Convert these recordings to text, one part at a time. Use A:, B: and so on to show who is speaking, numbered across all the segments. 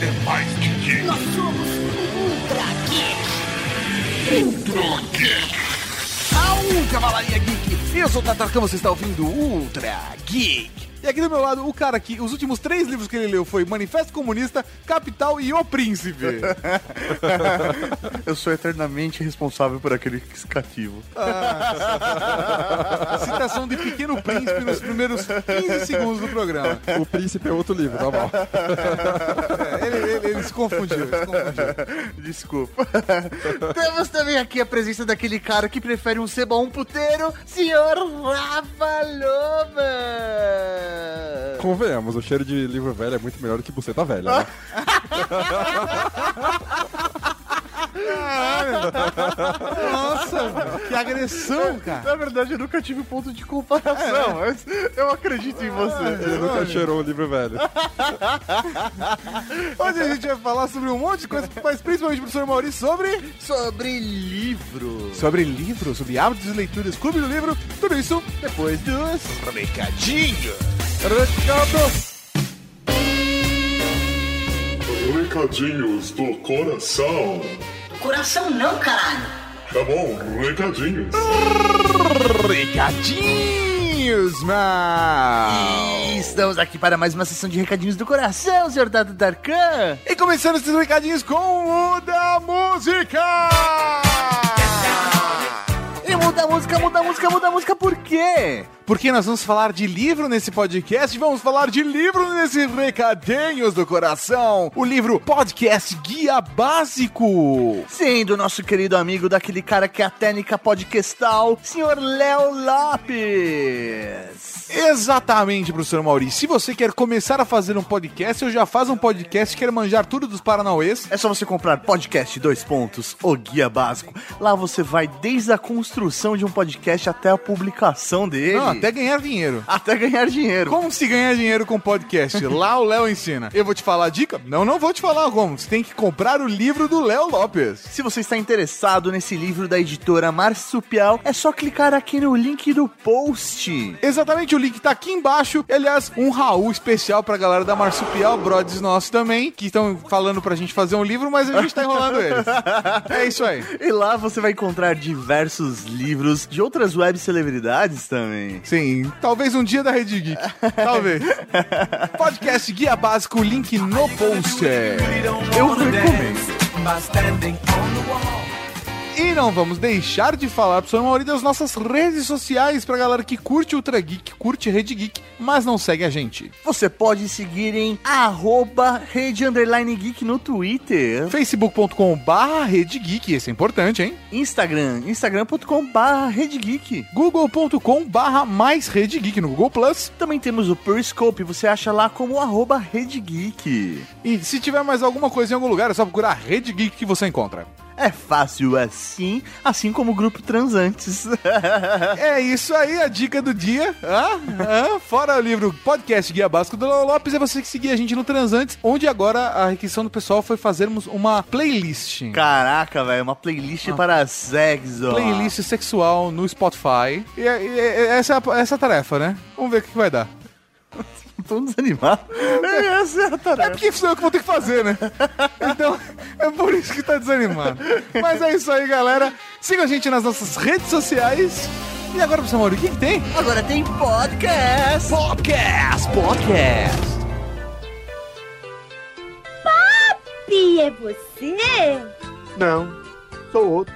A: É mais que geek.
B: Nós somos Ultra Geek.
A: Ultra Geek.
C: Au, Cavalaria Geek! Eu sou o Tatarcão, você está ouvindo Ultra Geek. E aqui do meu lado, o cara que os últimos três livros que ele leu foi Manifesto Comunista, Capital e O Príncipe.
D: Eu sou eternamente responsável por aquele cativo.
C: Citação de Pequeno Príncipe nos primeiros 15 segundos do programa.
E: O Príncipe é outro livro, tá bom.
C: É, ele, ele- ele se confundiu, ele se confundiu.
D: Desculpa. Temos também aqui a presença daquele cara que prefere um seba a um puteiro, senhor Rafa Loba.
E: Convenhamos, o cheiro de livro velho é muito melhor do que buceta velha, né?
C: Nossa, velho, que agressão, cara.
D: Na verdade, eu nunca tive ponto de comparação, mas eu acredito em você.
E: Ele nunca cheirou o livro velho.
C: Hoje a gente vai falar sobre um monte de coisa, mas principalmente o professor Maurício sobre...
D: Sobre livro.
C: Sobre livro, sobre hábitos e leituras, clube do livro, tudo isso depois dos recadinhos. Recados.
A: Recadinhos do coração.
B: Coração não, caralho.
A: Tá bom, recadinhos.
C: Recadinhos, mal.
D: Estamos aqui para mais uma sessão de recadinhos do coração, senhor Tato Darkan.
C: E começando esses recadinhos com o da música.
D: E muda a música, muda a música, muda a música, por quê?
C: Porque nós vamos falar de livro nesse podcast, vamos falar de livro nesse Recadinhos do Coração. O livro Podcast Guia Básico.
D: Sim, do nosso querido amigo, daquele cara que é a técnica podcastal, senhor Léo Lopes.
C: Exatamente, professor Maurício. Se você quer começar a fazer um podcast, ou já faz um podcast, quer manjar tudo dos Paranauês,
D: É só você comprar podcast dois pontos, o guia básico. Lá você vai desde a construção de um podcast até a publicação dele.
C: não, até ganhar dinheiro.
D: até ganhar dinheiro.
C: Como se ganhar dinheiro com podcast? Lá o Léo ensina. Eu vou te falar a dica? Não, não vou te falar como. Você tem que comprar o livro do Léo Lopes.
D: Se você está interessado nesse livro da editora Marsupial, é só clicar aqui no link do post.
C: Exatamente, o link tá aqui embaixo. Aliás, um Raul especial pra galera da Marsupial, brothers nossos também, que estão falando pra gente fazer um livro, mas a gente tá enrolando eles. É isso aí.
D: E lá você vai encontrar diversos livros de outras web celebridades também.
C: Sim, talvez um dia da Rede Geek. Talvez. Podcast Guia Básico, link no post.
D: Eu recomendo.
C: E não vamos deixar de falar, professor Mauri, das nossas redes sociais pra galera que curte Ultra Geek, curte Rede Geek, mas não segue a gente.
D: Você pode seguir em arroba rede underline geek no Twitter.
C: facebook.com barra Rede Geek, esse é importante, hein?
D: Instagram, instagram.com barra rede geek.
C: google.com barra mais Rede Geek no Google Plus.
D: Também temos o Periscope, você acha lá como arroba rede geek.
C: E se tiver mais alguma coisa em algum lugar, é só procurar Rede Geek que você encontra.
D: É fácil assim, assim como o grupo Transantes.
C: É isso aí, a dica do dia. Ah, ah, fora o livro Podcast Guia Básico do Léo Lopes, é você que seguir a gente no Transantes, onde agora a requisição do pessoal foi fazermos uma playlist.
D: Caraca, velho, uma playlist para sexo.
C: Playlist sexual no Spotify. E, é- e é- essa, é a, essa é a tarefa, né? Vamos ver o que vai dar.
D: Tô desanimado. Essa é a
C: É
D: tarefa.
C: porque sou eu que vou ter que fazer, né? Então, é por isso que tá desanimado. Mas é isso aí, galera. Siga a gente nas nossas redes sociais. E agora, professor Mauro, o que, que tem?
D: Agora tem podcast.
C: Podcast! Podcast!
F: Pi, é você?
G: Não, sou outro.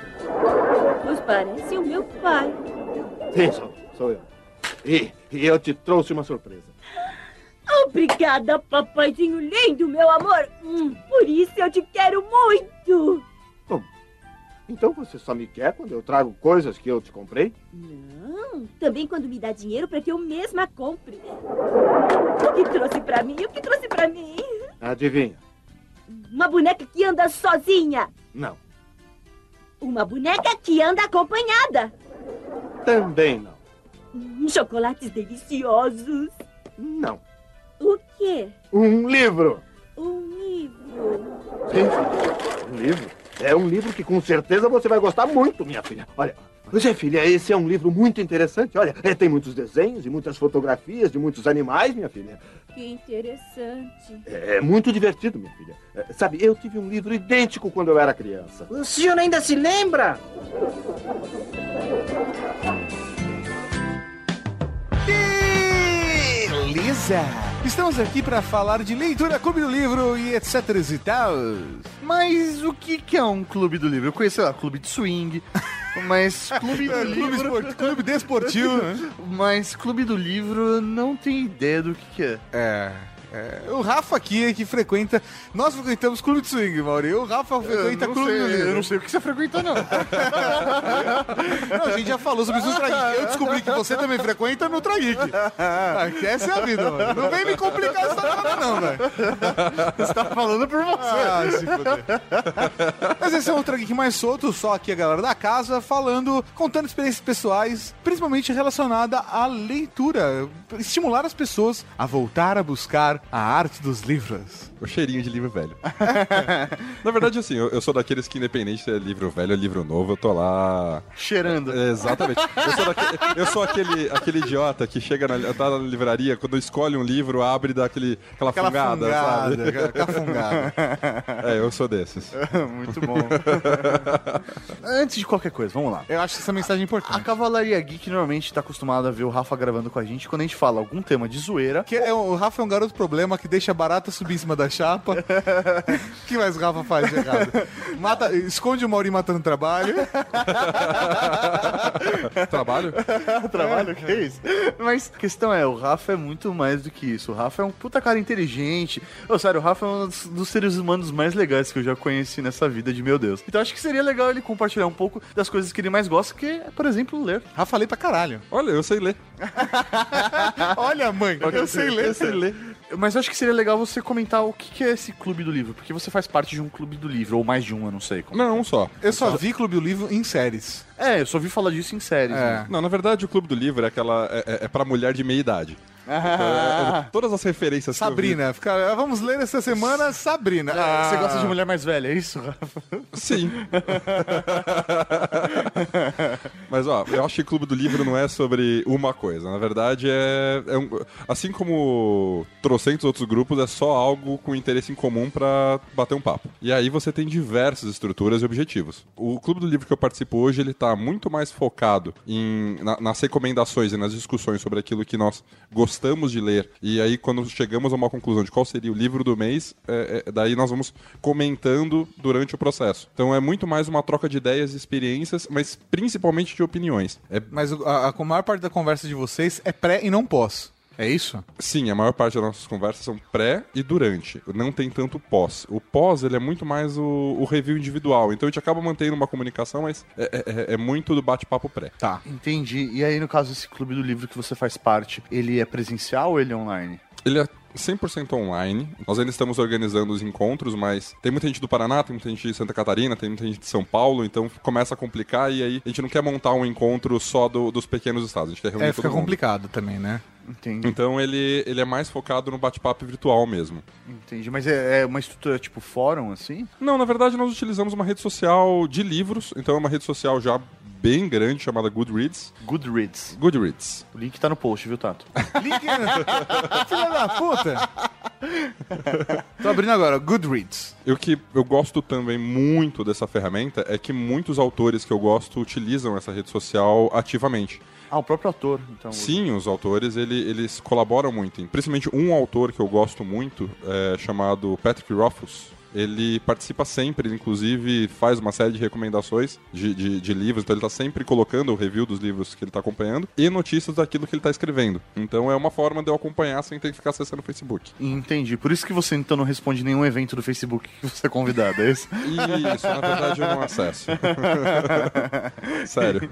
F: Pois parece o meu pai.
G: Sim, sou, sou eu. E, e eu te trouxe uma surpresa.
F: Obrigada, papaizinho lindo, meu amor. Hum, por isso eu te quero muito.
G: Então você só me quer quando eu trago coisas que eu te comprei?
F: Não, também quando me dá dinheiro para que eu mesma compre. O que trouxe pra mim? O que trouxe pra mim?
G: Adivinha?
F: Uma boneca que anda sozinha.
G: Não.
F: Uma boneca que anda acompanhada.
G: Também não.
F: Hum, chocolates deliciosos.
G: Não.
F: O quê?
G: Um livro.
F: Um livro.
G: Sim. Um livro. É um livro que com certeza você vai gostar muito, minha filha. Olha, Pois é, filha, esse é um livro muito interessante. Olha, é, tem muitos desenhos e muitas fotografias de muitos animais, minha filha.
F: Que interessante.
G: É, é muito divertido, minha filha. É, sabe, eu tive um livro idêntico quando eu era criança.
B: O senhor ainda se lembra?
C: Beleza! Estamos aqui para falar de leitura, clube do livro e etc e tal.
D: Mas o que, que é um clube do livro? Eu conheço, sei lá, clube de swing, mas clube do
C: Clube,
D: livro...
C: esport- clube desportivo, né?
D: Mas clube do livro não tem ideia do que, que é.
C: É. é, o Rafa aqui é que frequenta. Nós frequentamos clube de swing, Mauri. O Rafa frequenta
D: não
C: clube
D: sei,
C: livro.
D: eu não sei o que você frequenta, não.
C: Não, a gente já falou sobre isso no Trageek. Eu descobri que você também frequenta no Trageek. Ah, essa é a vida, mano. Não vem me complicar essa nada, não, velho.
D: você tá falando por você.
C: Ah, se fuder. Mas esse é um Trageek mais solto, só aqui a galera da casa, falando, contando experiências pessoais, principalmente relacionada à leitura. Estimular as pessoas a voltar a buscar a arte dos livros.
E: O cheirinho de livro velho. Na verdade, assim, eu, eu sou daqueles que, independente se é livro velho ou livro novo, eu tô lá.
D: Cheirando.
E: É, exatamente. Eu sou, daquele, eu sou aquele, aquele idiota que chega na, tá na livraria, quando escolhe um livro, abre e dá aquele, aquela,
C: Aquela
E: fungada,
C: fungada,
E: sabe?
C: aquela fungada.
E: É, eu sou desses.
D: Muito bom. Antes de qualquer coisa, vamos lá.
C: Eu acho essa mensagem
D: A
C: importante.
D: Cavalaria Geek normalmente tá acostumada a ver o Rafa gravando com a gente quando a gente fala algum tema de zoeira.
C: Que é, o Rafa é um garoto problema que deixa a barata subir em cima da chapa. O que mais o Rafa faz de errado? Mata, esconde o Mauri matando trabalho.
E: Trabalho?
D: Trabalho, que é isso? Mas a questão é, o Rafa é muito mais do que isso. O Rafa é um puta cara inteligente. Ô, sério, o Rafa é um dos, dos seres humanos mais legais que eu já conheci nessa vida de meu Deus. Então acho que seria legal ele compartilhar um pouco das coisas que ele mais gosta, que é, por exemplo, ler.
C: Rafa lê pra caralho.
E: Olha, eu sei ler.
C: Olha, mãe, eu sei ler.
E: Eu sei ler.
D: Mas eu acho que seria legal você comentar o que que é esse clube do livro, porque você faz parte de um clube do livro, ou mais de um, eu não sei. como.
E: Não, um só.
C: Eu só vi Clube do Livro em séries.
D: É, eu só ouvi falar disso em séries.
C: É.
D: né?
E: Não, na verdade, o Clube do Livro é aquela. É, é, é pra mulher de meia idade. Então, é- é- todas as referências que eu vi-
C: Sabrina. Fica, vamos ler essa semana Sabrina.
D: Ah, Você gosta de mulher mais velha, é isso, Rafa?
E: Sim. Mas ó, eu acho que Clube do Livro não é sobre uma coisa. Na verdade, é, é um- assim como trocentos outros grupos, é só algo com interesse em comum pra bater um papo. E aí você tem diversas estruturas e objetivos. O Clube do Livro que eu participo hoje, ele tá muito mais focado em, na- nas recomendações e nas discussões sobre aquilo que nós gostamos de ler. E aí, quando chegamos a uma conclusão de qual seria o livro do mês, é- é- daí nós vamos comentando durante o processo. Então é muito mais uma troca de ideias e experiências, mas principalmente de opiniões. É,
C: Mas a, a maior parte da conversa de vocês é pré e não pós. É isso?
E: sim, a maior parte das nossas conversas são pré e durante. Não tem tanto pós. O pós, ele é muito mais o, o review individual. Então a gente acaba mantendo uma comunicação, mas é, é- é muito do bate-papo pré.
C: Tá.
D: Entendi. E aí, no caso, esse clube do livro que você faz parte, ele é presencial ou ele é online?
E: Ele é 100% online. Nós ainda estamos organizando os encontros, mas tem muita gente do Paraná, tem muita gente de Santa Catarina, tem muita gente de São Paulo, então começa a complicar e aí a gente não quer montar um encontro só do- dos pequenos estados, a gente quer reunir
C: É,
E: todo
C: fica
E: mundo.
C: complicado também, né?
D: Entendi.
E: Então ele, ele é mais focado no bate-papo virtual mesmo.
D: Entendi. Mas é, é uma estrutura tipo fórum, assim?
E: Não, na verdade nós utilizamos uma rede social de livros, então é uma rede social já bem grande chamada Goodreads.
D: Goodreads.
E: Goodreads.
D: O link tá no post, viu, Tato?
C: Link... Filha da puta! Tô abrindo agora, Goodreads.
E: E o que eu gosto também muito dessa ferramenta é que muitos autores que eu gosto utilizam essa rede social ativamente.
D: Ah, o próprio autor, então.
E: Sim, os autores ele- eles colaboram muito. Principalmente um autor que eu gosto muito, é, chamado Patrick Rothfuss. Ele participa sempre, ele, inclusive faz uma série de recomendações de, de- de livros, então ele está sempre colocando o review dos livros que ele está acompanhando e notícias daquilo que ele está escrevendo. Então é uma forma de eu acompanhar sem ter que ficar acessando o Facebook.
D: Entendi. Por isso que você então não responde nenhum evento do Facebook que você é convidado, é isso?
E: Isso, na verdade, eu não acesso. Sério.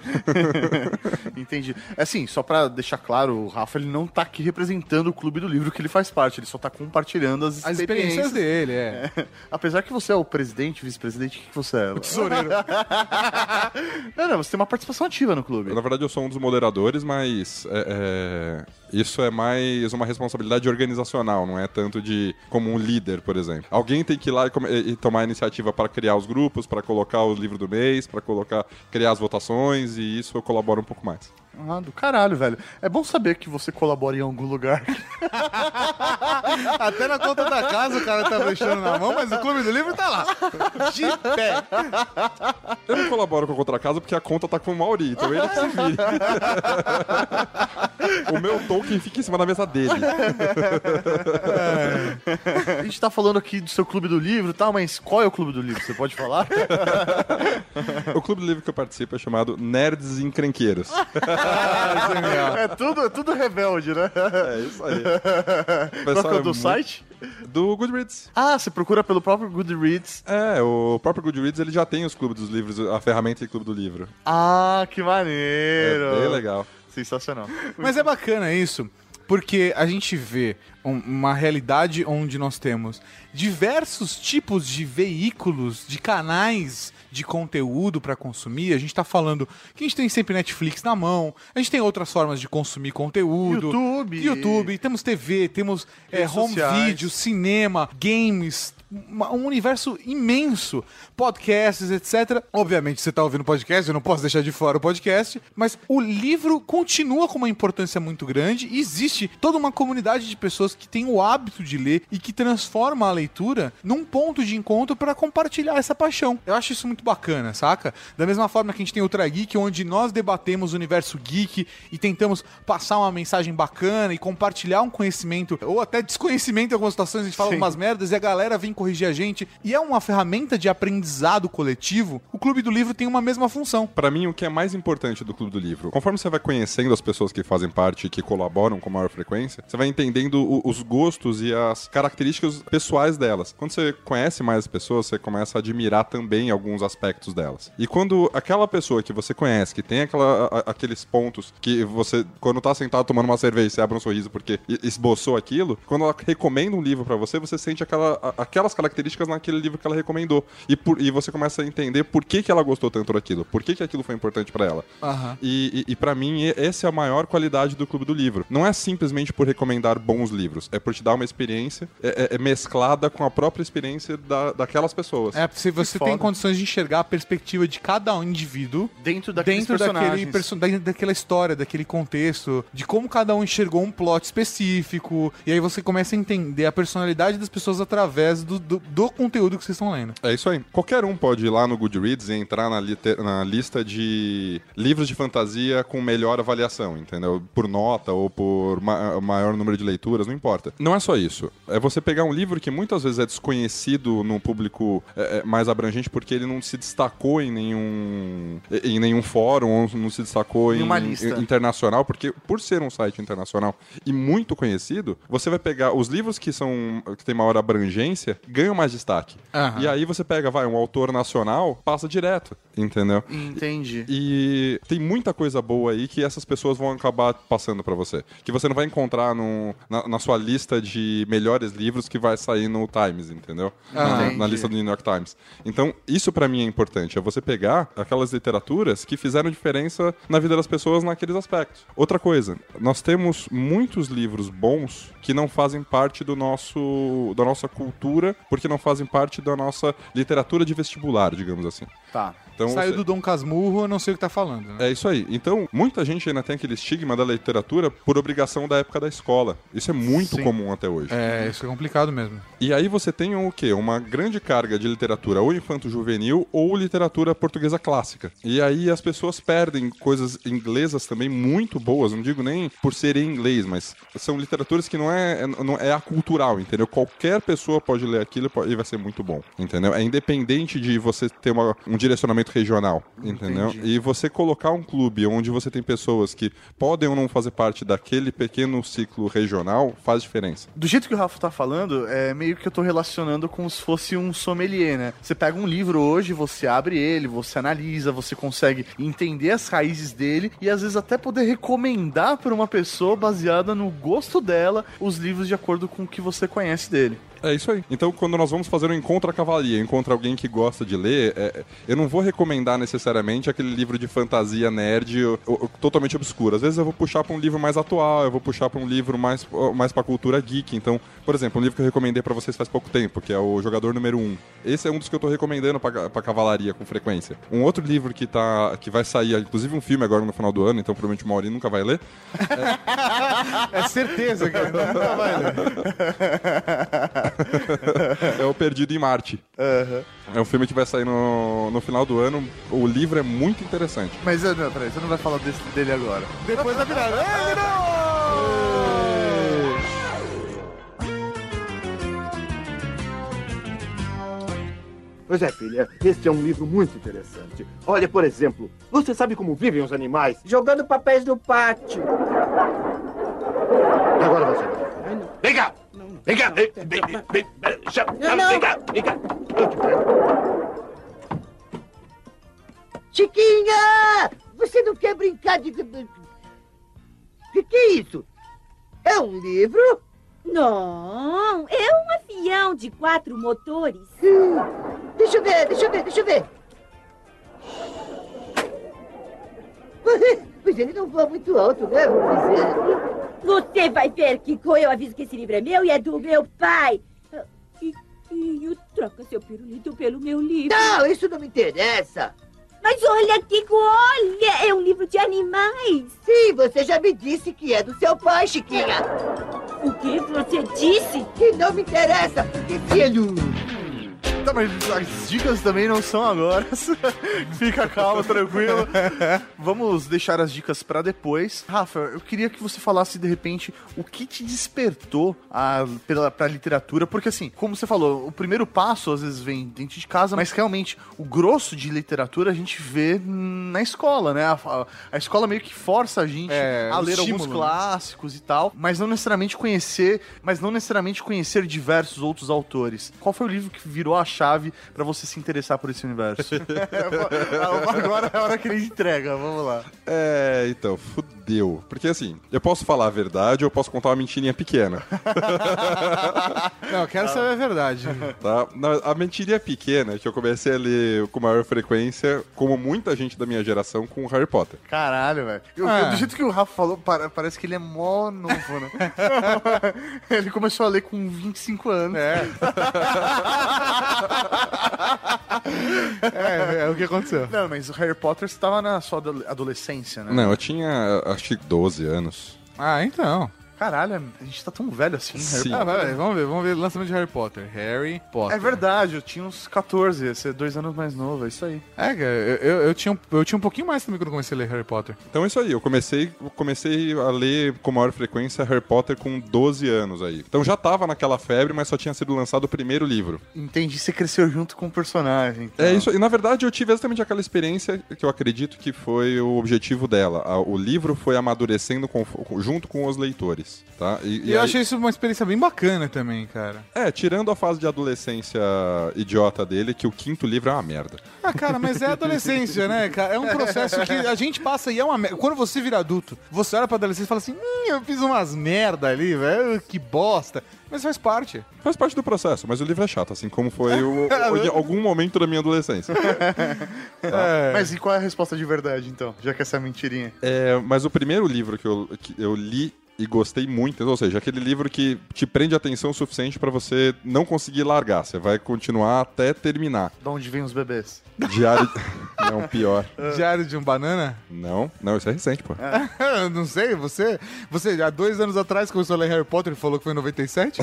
D: Entendi. Assim, só pra deixar claro, o Rafa ele não tá aqui representando o clube do livro que ele faz parte, ele só tá compartilhando as,
C: As experiências dele, é.
D: Apesar que você é o presidente, vice-presidente, o que, que você é?
C: Tesoureiro.
D: não, não, você tem uma participação ativa no clube.
E: Na verdade, eu sou um dos moderadores, mas é, é, Isso é mais uma responsabilidade organizacional, não é tanto de como um líder, por exemplo. Alguém tem que ir lá e, e tomar a iniciativa para criar os grupos, para colocar o livro do mês, para colocar, criar as votações e isso eu colaboro um pouco mais.
D: Ah, do caralho, velho. É bom saber que você colabora em algum lugar.
C: Até na conta da casa o cara tá deixando na mão, mas o Clube do Livro tá lá. De pé.
E: Eu não colaboro com a Contra Casa porque a conta tá com o Mauri, então ele que se vire. o meu token fica em cima da mesa dele.
D: A gente tá falando aqui do seu clube do livro e tal, mas qual é o clube do livro? Você pode falar?
E: O clube do livro que eu participo é chamado Nerds Encrenqueiros.
D: É tudo, é tudo rebelde, né?
E: É isso aí. O
D: Qual é o do site?
E: Do Goodreads.
D: Ah, você procura pelo próprio Goodreads.
E: É, o próprio Goodreads ele já tem os clubes dos livros, a ferramenta de clube do livro.
D: Ah, que
E: É
D: maneiro.
E: bem legal.
D: Sensacional.
C: Mas é bacana isso, porque a gente vê um- uma realidade onde nós temos diversos tipos de veículos, de canais de conteúdo para consumir. A gente tá falando que a gente tem sempre Netflix na mão, a gente tem outras formas de consumir conteúdo.
D: YouTube.
C: YouTube, temos TV, temos é, home
D: sociais.
C: video, cinema, games, um universo imenso, podcasts, etc. Obviamente, você tá ouvindo podcast, eu não posso deixar de fora o podcast, mas o livro continua com uma importância muito grande e existe toda uma comunidade de pessoas que tem o hábito de ler e que transforma a leitura num ponto de encontro para compartilhar essa paixão. Eu acho isso muito bacana, saca? Da mesma forma que a gente tem Ultra Geek, onde nós debatemos o universo geek e tentamos passar uma mensagem bacana e compartilhar um conhecimento, ou até desconhecimento em algumas situações, a gente fala
D: Sim.
C: umas merdas e a galera vem corrigir a gente. E é uma ferramenta de aprendizado coletivo. O Clube do Livro tem uma mesma função.
E: Pra mim, o que é mais importante do Clube do Livro, conforme você vai conhecendo as pessoas que fazem parte e que colaboram com maior frequência, você vai entendendo o- os gostos e as características pessoais delas. Quando você conhece mais as pessoas, você começa a admirar também alguns aspectos delas. E quando aquela pessoa que você conhece, que tem aquela, a- aqueles pontos que você, quando tá sentado tomando uma cerveja, você abre um sorriso porque esboçou aquilo, quando ela recomenda um livro pra você, você sente aquela, a- aquelas características naquele livro que ela recomendou. E, por- e você começa a entender por que, que ela gostou tanto daquilo, por que, que aquilo foi importante pra ela. E, e, e para mim, essa é a maior qualidade do Clube do Livro. Não é simplesmente por recomendar bons livros, é por te dar uma experiência é, é- é mesclada com a própria experiência da, daquelas pessoas.
C: É, se você tem condições de enxergar a perspectiva de cada um indivíduo
D: Dentro
C: dentro daquele perso da- daquela história, daquele contexto, de como cada um enxergou um plot específico, e aí você começa a entender a personalidade das pessoas através do, do, do conteúdo que vocês estão lendo.
E: É isso aí. Qualquer um pode ir lá no Goodreads e entrar na, na lista de livros de fantasia com melhor avaliação, entendeu? Por nota ou por ma- maior número de leituras, não importa. Não é só isso. É você pegar um livro que muitas vezes é desconhecido no público é, é, mais abrangente porque ele não se destacou em nenhum em nenhum fórum ou não se destacou em, em- internacional, porque por ser um site internacional e muito conhecido, você vai pegar os livros que são que têm maior abrangência, ganham mais destaque.
C: Aham.
E: E aí você pega, vai, um autor nacional, passa direto, entendeu?
D: Entendi.
E: E tem muita coisa boa aí que essas pessoas vão acabar passando pra você. Que você não vai encontrar no, na, na sua lista de melhores livros que vai sair no Times, entendeu? na,
D: Entendi.
E: na lista do New York Times. Então, isso pra mim é importante. É você pegar aquelas literaturas que fizeram diferença na vida das pessoas naqueles aspectos. Outra coisa, nós temos muitos livros bons que não fazem parte do nosso, da nossa cultura, porque não fazem parte da nossa literatura de vestibular, digamos assim.
D: Tá.
E: Então,
C: Saiu do Dom Casmurro, eu não sei o que tá falando. Né?
E: é isso aí. Então, muita gente ainda tem aquele estigma da literatura por obrigação da época da escola. Isso é muito
D: Sim.
E: comum até hoje.
C: É, isso é complicado mesmo.
E: E aí você tem o quê? Uma grande carga de literatura ou infanto-juvenil ou literatura portuguesa clássica. E aí as pessoas perdem coisas inglesas também muito boas, não digo nem por serem em inglês, mas são literaturas que não é, não é acultural, entendeu? Qualquer pessoa pode ler aquilo e e vai ser muito bom, entendeu? É independente de você ter uma- um direcionamento regional, entendeu?
D: Entendi.
E: E você colocar um clube onde você tem pessoas que podem ou não fazer parte daquele pequeno ciclo regional faz diferença.
D: Do jeito que o Rafa tá falando, é meio que eu tô relacionando como se fosse um sommelier, né? Você pega um livro hoje, você abre ele, você analisa, você consegue entender as raízes dele e às vezes até poder recomendar para uma pessoa baseada no gosto dela os livros de acordo com o que você conhece dele.
E: É isso aí. Então, quando nós vamos fazer um encontro à cavalaria, encontro alguém que gosta de ler, é, eu não vou recomendar necessariamente aquele livro de fantasia nerd o- o- totalmente obscuro. Às vezes eu vou puxar pra um livro mais atual, eu vou puxar pra um livro mais, mais pra cultura geek. Então, por exemplo, um livro que eu recomendei pra vocês faz pouco tempo, que é o Jogador Número 1. Esse é um dos que eu tô recomendando pra, pra cavalaria com frequência. Um outro livro que, tá, que vai sair, inclusive um filme agora no final do ano, então provavelmente o Mauri nunca vai ler,
C: É certeza, cara. Nunca vai ler.
E: é O Perdido em Marte. É um filme que vai sair no, no final do ano. O livro é muito interessante.
D: Mas, eh, não, peraí, você não vai falar desse, dele agora.
C: Depois da virada. Ei,
G: Pois é, filha, este é um livro muito interessante. Olha, por exemplo, você sabe como vivem os animais?
B: Jogando papéis no pátio.
G: Agora você vai. Vem cá! Vem cá! Vem, vem, vem, vem, cá! Vem cá!
H: Chiquinha! Você não quer brincar de. O que, que é isso? É um livro?
F: Não, é um avião de quatro motores.
H: Hum, Deixa eu ver, deixa eu ver, deixa eu ver. Pois ele não voa muito alto, né?
F: Você vai ver, Kiko. Eu aviso que esse livro é meu e é do meu pai. Kikinho, troca seu pirulito pelo meu livro.
H: Não, isso não me interessa.
F: Mas olha, Kiko, olha! É um livro de animais.
H: Sim, você já me disse que é do seu pai, Chiquinha.
F: O que você disse?
H: Que não me interessa, porque filho.
D: Tá, mas as dicas também não são agora. Fica calmo, tranquilo. Vamos deixar as dicas pra depois. Rafa, eu queria que você falasse de repente o que te despertou a, pela, pra literatura, porque assim, como você falou, o primeiro passo às vezes vem dentro de casa, mas realmente o grosso de literatura a gente vê na escola, né? A, a- escola meio que força a gente
C: É,
D: a ler alguns
C: estímulo, né?
D: clássicos e tal, mas não necessariamente conhecer, mas não necessariamente conhecer diversos outros autores. Qual foi o livro que virou a chave pra você se interessar por esse universo? Agora é a hora que ele entrega, vamos lá.
E: É, então, fudeu. Porque assim, eu posso falar a verdade ou eu posso contar uma mentirinha pequena,
C: Não, eu quero saber a verdade.
E: tá? A mentirinha pequena que eu comecei a ler com maior frequência, como muita gente da minha geração, com Harry Potter.
D: Caralho, velho.
C: Ah.
D: Do jeito que o Rafa falou, para- parece que ele é mó novo, né? ele começou a ler com 25 anos.
C: É. é, é o que aconteceu.
D: Não, mas o Harry Potter estava na sua ado- adolescência, né?
E: Não, eu tinha acho que 12 anos.
C: Ah, então.
D: Caralho, a gente tá tão velho assim, Harry
E: Sim.
C: Ah, vai, vamos ver, vamos ver o lançamento de Harry Potter. Harry Potter.
D: É verdade, eu tinha uns 14, ia ser dois anos mais novo, é isso aí.
C: É, cara, eu, eu, eu tinha, um- eu tinha um pouquinho mais também quando eu comecei a ler Harry Potter.
E: Então é isso aí, eu comecei, comecei a ler com maior frequência Harry Potter com 12 anos aí. Então já tava naquela febre, mas só tinha sido lançado o primeiro livro.
D: Entendi, você cresceu junto com o personagem. então.
E: É isso, e na verdade eu tive exatamente aquela experiência que eu acredito que foi o objetivo dela. O livro foi amadurecendo com- junto com os leitores, tá?
C: E, eu
E: aí-
C: achei isso uma experiência bem bacana também, cara.
E: É, tirando a fase de adolescência idiota dele, que o quinto livro é uma merda.
C: Ah, cara, mas é adolescência, né, cara? É um processo que a gente passa e é uma merda. Quando você vira adulto, você olha pra adolescência e fala assim: hum, eu fiz umas merda ali, velho, que bosta. Mas faz parte.
E: Faz parte do processo, mas o livro é chato, assim como foi o, o- em algum momento da minha adolescência.
C: É.
D: Mas e qual é a resposta de verdade, então? Já que essa é mentirinha.
E: É, mas o primeiro livro que eu, que eu li e gostei muito, ou seja, aquele livro que te prende atenção o suficiente pra você não conseguir largar, você vai continuar até terminar.
D: De onde vem os bebês?
E: Diário. não, pior.
C: Diário de um banana?
E: Não, não, isso é recente, pô.
C: Eu não sei, você, você há dois anos atrás começou a ler Harry Potter e falou que foi em 97?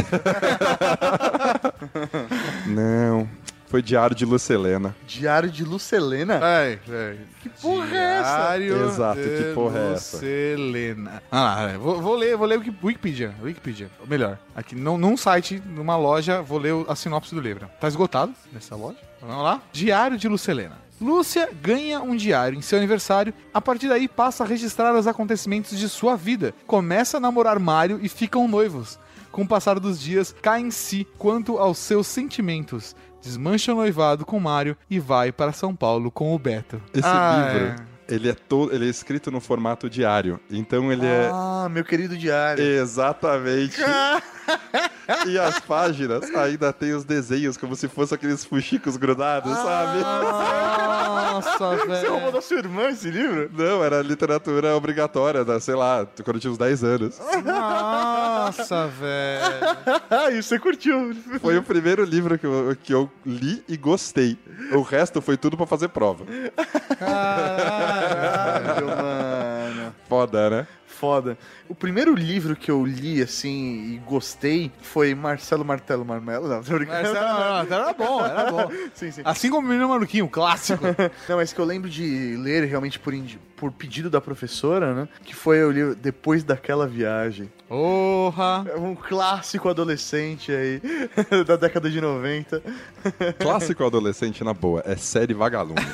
E: Não. Foi Diário de Lucelena.
D: Diário de Lucelena?
C: Ai, ai. Que
D: porra é essa?
C: Diário
E: Exato,
C: de
E: que porra é essa?
C: Selena. Ah, é, vou, vou ler, vou ler o Wiki- Wikipedia. Wikipedia. Ou melhor, aqui num, num site, numa loja, vou ler a sinopse do livro. Tá esgotado nessa loja? Vamos lá? Diário de Lucelena. Lúcia ganha um diário em seu aniversário. A partir daí passa a registrar os acontecimentos de sua vida. Começa a namorar Mário e ficam noivos. Com o passar dos dias, cai em si quanto aos seus sentimentos. Desmancha o noivado com Mário e vai para São Paulo com o Beto.
E: Esse
C: Ah,
E: livro, ele é todo, ele é escrito no formato diário. Então ele é
D: Ah, meu querido diário.
E: exatamente E as páginas ainda tem os desenhos como se fossem aqueles fuxicos grudados, sabe?
C: Nossa,
D: Você roubou
C: velho.
D: da sua irmã esse livro?
E: Não, era literatura obrigatória, da, sei lá, quando eu tinha uns 10 anos.
C: Nossa, velho.
D: Ah, e você curtiu.
E: Foi o primeiro livro que eu, que eu li e gostei. O resto foi tudo pra fazer prova.
D: Caralho, mano.
E: Foda, né?
D: Foda. O primeiro livro que eu li, assim, e gostei foi Marcelo Martelo Marmelo. Não, tô brincando.
C: Mas era, era bom, era bom.
D: Sim, sim.
C: Assim como o Menino Maluquinho, clássico.
D: Não, mas que eu lembro de ler realmente por, por pedido da professora, né? Que foi o livro Depois daquela viagem.
C: Porra.
D: É um clássico adolescente aí, da década de 90.
E: Clássico adolescente, na boa, é série Vagalume.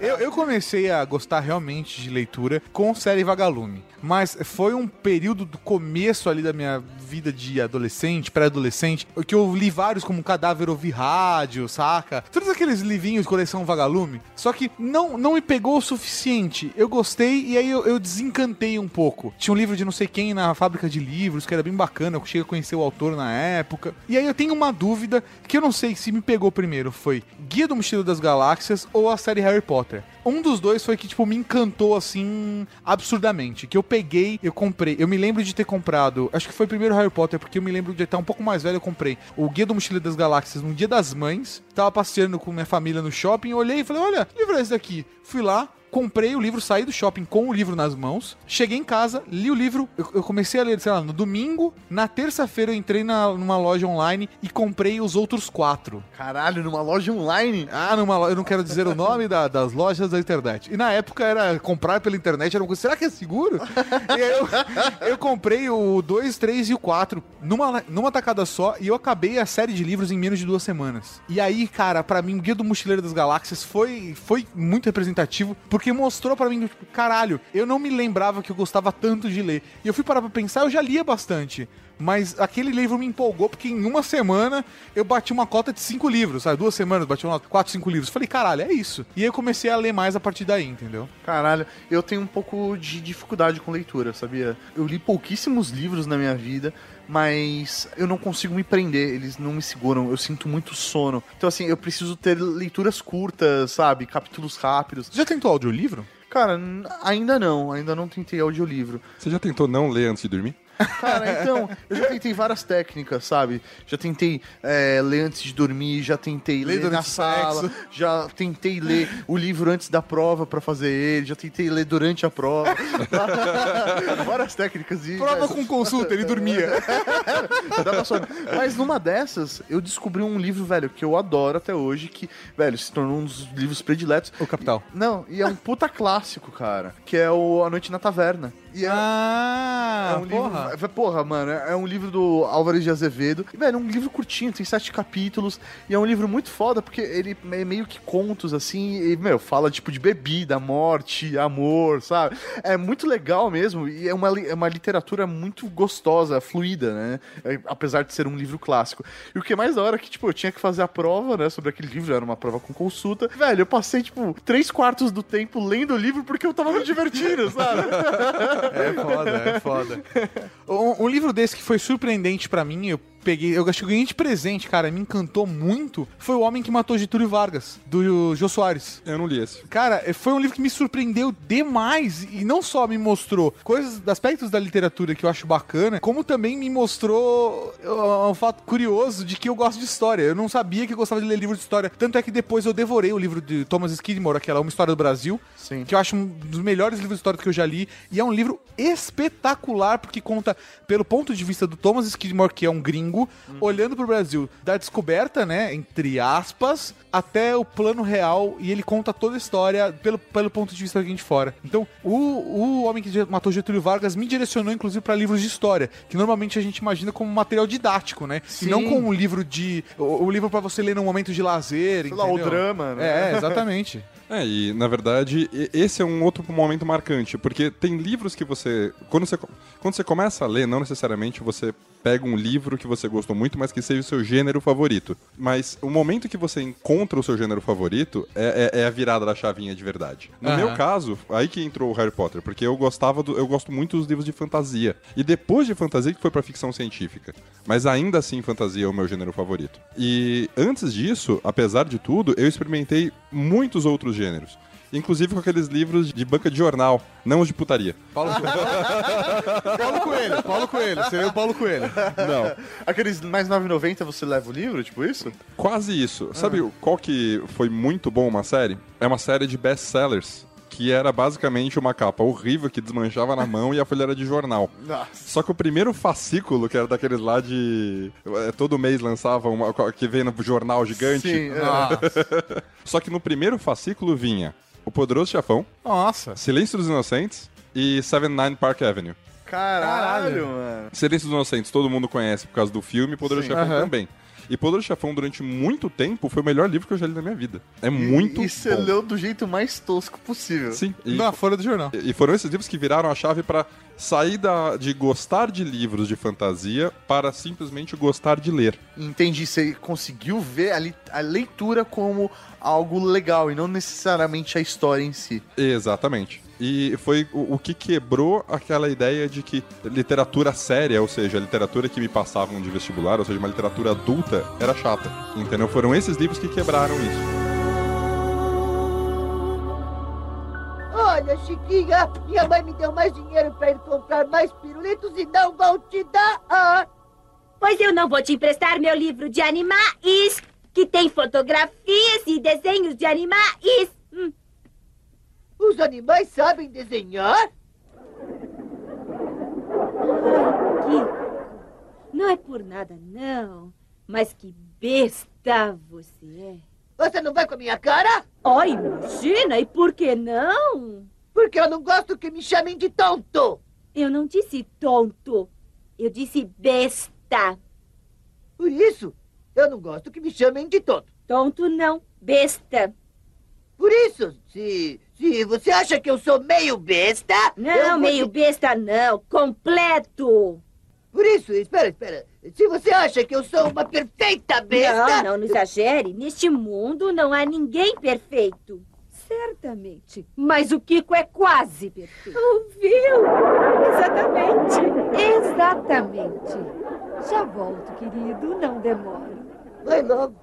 C: Eu, eu comecei a gostar realmente de leitura com série Vagalume. Mas foi um período do começo ali da minha vida de adolescente, pré-adolescente, que eu li vários como Cadáver Ouvir Rádio, saca? Todos aqueles livrinhos coleção Vagalume. Só que não, não me pegou o suficiente. Eu gostei e aí eu, eu desencantei um pouco. Tinha um livro de não sei quem na fábrica de livros, que era bem bacana. Eu cheguei a conhecer o autor na época. E aí eu tenho uma dúvida que eu não sei se me pegou primeiro. Foi Guia do Mochileiro das Galáxias ou a série Harry Potter. Um dos dois foi que, tipo, me encantou, assim, absurdamente. Que eu peguei, eu comprei. Eu me lembro de ter comprado, acho que foi primeiro Harry Potter, porque eu me lembro de estar um pouco mais velho, eu comprei o Guia do Mochileiro das Galáxias no Dia das Mães. Tava passeando com minha família no shopping, olhei e falei, olha, livro é esse daqui? Fui lá, comprei o livro, saí do shopping com o livro nas mãos, cheguei em casa, li o livro, eu, eu comecei a ler, sei lá, no domingo, na terça-feira eu entrei na, numa loja online e comprei os outros quatro.
D: Caralho, numa loja online?
C: Ah, numa loja, eu não quero dizer o nome da- das lojas da internet. E na época era comprar pela internet, era uma coisa, será que é seguro? eu, eu comprei o 2, 3 e o 4 numa, numa tacada só e eu acabei a série de livros em menos de duas semanas. E aí, cara, pra mim, o Guia do Mochileiro das Galáxias foi, foi muito representativo, porque mostrou pra mim, tipo, caralho, eu não me lembrava que eu gostava tanto de ler. E eu fui parar pra pensar, eu já lia bastante. Mas aquele livro me empolgou porque em uma semana eu bati uma cota de cinco livros, sabe? Duas semanas, bati uma quatro, cinco livros. Falei, caralho, é isso. E aí eu comecei a ler mais a partir daí, entendeu?
D: Caralho, eu tenho um pouco de dificuldade com leitura, sabia? Eu li pouquíssimos livros na minha vida, mas eu não consigo me prender, eles não me seguram, eu sinto muito sono. Então, assim, eu preciso ter leituras curtas, sabe? Capítulos rápidos.
C: Você já tentou audiolivro?
D: Cara, ainda não, ainda não tentei audiolivro.
E: Você já tentou não ler antes de dormir?
D: Cara, então, eu já tentei várias técnicas, sabe? Já tentei é, ler antes de dormir, já tentei
C: Ler
D: ler, na sala,
C: sexo.
D: já tentei ler o livro antes da prova pra fazer ele, já tentei ler durante a prova. várias técnicas. E,
C: Prova com consulta, ele dormia.
D: Mas numa dessas, eu descobri um livro, velho, que eu adoro até hoje, que, velho, se tornou um dos livros prediletos.
C: O Capital.
D: Não, e é um puta clássico, cara, que é o A Noite na Taverna. E é,
C: Ah,
D: é um
C: porra.
D: livro. Porra, mano, é um livro do Álvares de Azevedo. E, velho, é um livro curtinho, tem sete capítulos. E é um livro muito foda, porque ele é meio que contos, assim. E, meu, fala tipo de bebida, morte, amor, sabe? É muito legal mesmo. E é uma, é uma literatura muito gostosa, fluida, né? É, apesar de ser um livro clássico. E o que é mais da hora é que, tipo, eu tinha que fazer a prova, né, sobre aquele livro. Era uma prova com consulta. Velho, eu passei, tipo, três quartos do tempo lendo o livro porque eu tava me divertindo, sabe?
C: É foda, é foda. Um, um livro desse que foi surpreendente pra mim, eu peguei, eu acho que eu ganhei de presente, cara, me encantou muito, foi O Homem que Matou Getúlio Vargas, do Jô Soares.
E: Eu não li esse.
C: Cara, foi um livro que me surpreendeu demais e não só me mostrou coisas, aspectos da literatura que eu acho bacana, como também me mostrou uh, um fato curioso de que eu gosto de história. Eu não sabia que eu gostava de ler livro de história. Tanto é que depois eu devorei o livro de Thomas Skidmore, aquela Uma História do Brasil,
D: Sim.
C: que eu acho um dos melhores livros de história que eu já li. E é um livro espetacular, porque conta pelo ponto de vista do Thomas Skidmore, que é um gringo, olhando pro Brasil, da descoberta, né, entre aspas, até o plano real, e ele conta toda a história pelo, pelo ponto de vista de alguém de fora. Então, o, o Homem que Matou Getúlio Vargas me direcionou, inclusive, para livros de história, que normalmente a gente imagina como material didático, né?
D: Sim.
C: E não como um livro de... O, o livro para você ler num momento de lazer,
D: Sei lá, o
C: entendeu?
D: drama, né?
C: É, exatamente.
E: É, e na verdade, esse é um outro momento marcante, porque tem livros que você. Quando você, quando você começa a ler, não necessariamente você pega um livro que você gostou muito, mas que seja o seu gênero favorito. Mas o momento que você encontra o seu gênero favorito é, é- é a virada da chavinha de verdade. No
C: Aham.
E: meu caso, aí que entrou o Harry Potter, porque eu gostava do, eu gosto muito dos livros de fantasia. E depois de fantasia que foi pra ficção científica. Mas ainda assim fantasia é o meu gênero favorito. E antes disso, apesar de tudo, eu experimentei muitos outros gêneros. Inclusive com aqueles livros de banca de jornal, não os de putaria.
C: Paulo Coelho. Paulo Coelho, Paulo Coelho. Seria o Paulo Coelho.
E: Não.
D: Aqueles mais 9,90 você leva o livro, tipo isso?
E: Quase isso. Sabe qual que foi muito bom uma série? É uma série de best-sellers. Que era basicamente uma capa horrível que desmanchava na mão e a folha era de jornal.
D: Nossa.
E: Só que o primeiro fascículo, que era daqueles lá de. é, Todo mês lançava uma. que vem no jornal gigante.
D: Sim, é.
E: Só que no primeiro fascículo vinha O Poderoso Chefão,
C: Nossa.
E: Silêncio dos Inocentes e 79 Park Avenue.
D: Caralho, mano.
E: Silêncio dos Inocentes todo mundo conhece por causa do filme, Poderoso
D: Sim.
E: Chefão
C: Aham.
E: também. E Poderoso Chefão, durante muito tempo, foi o melhor livro que eu já li na minha vida. É muito
D: E você
E: bom.
D: leu do jeito mais tosco possível.
E: Sim. E,
C: Na folha do jornal.
E: e foram esses livros que viraram a chave pra sair da, de gostar de livros de fantasia para simplesmente gostar de ler.
D: Entendi, você conseguiu ver a, li- a leitura como algo legal e não necessariamente a história em si.
E: Exatamente. E foi o, o que quebrou aquela ideia de que literatura séria, ou seja, a literatura que me passavam de vestibular, ou seja, uma literatura adulta, era chata. Entendeu? Foram esses livros que quebraram isso.
H: Olha, Chiquinha, minha mãe me deu mais dinheiro pra ir comprar mais pirulitos e não vou te dar.
F: Pois eu não vou te emprestar meu livro de animais, que tem fotografias e desenhos de animais.
H: Os animais sabem desenhar?
F: que... Não é por nada, não. Mas que besta você é.
H: Você não vai com a minha cara?
F: Oh, imagina, e por que não?
H: Porque eu não gosto que me chamem de tonto.
F: Eu não disse tonto. Eu disse besta.
H: Por isso, eu não gosto que me chamem de tonto.
F: Tonto não, besta.
H: Por isso, se, se você acha que eu sou meio besta...
F: Não, meio
H: te-
F: besta não, completo.
H: Por isso, espera, espera. Se você acha que eu sou uma perfeita besta...
F: Não, não, não exagere. Neste mundo não há ninguém perfeito. Certamente. Mas o Kiko é quase perfeito. Ouviu? Exatamente. Exatamente. Já volto, querido. Não demore.
H: Vai logo.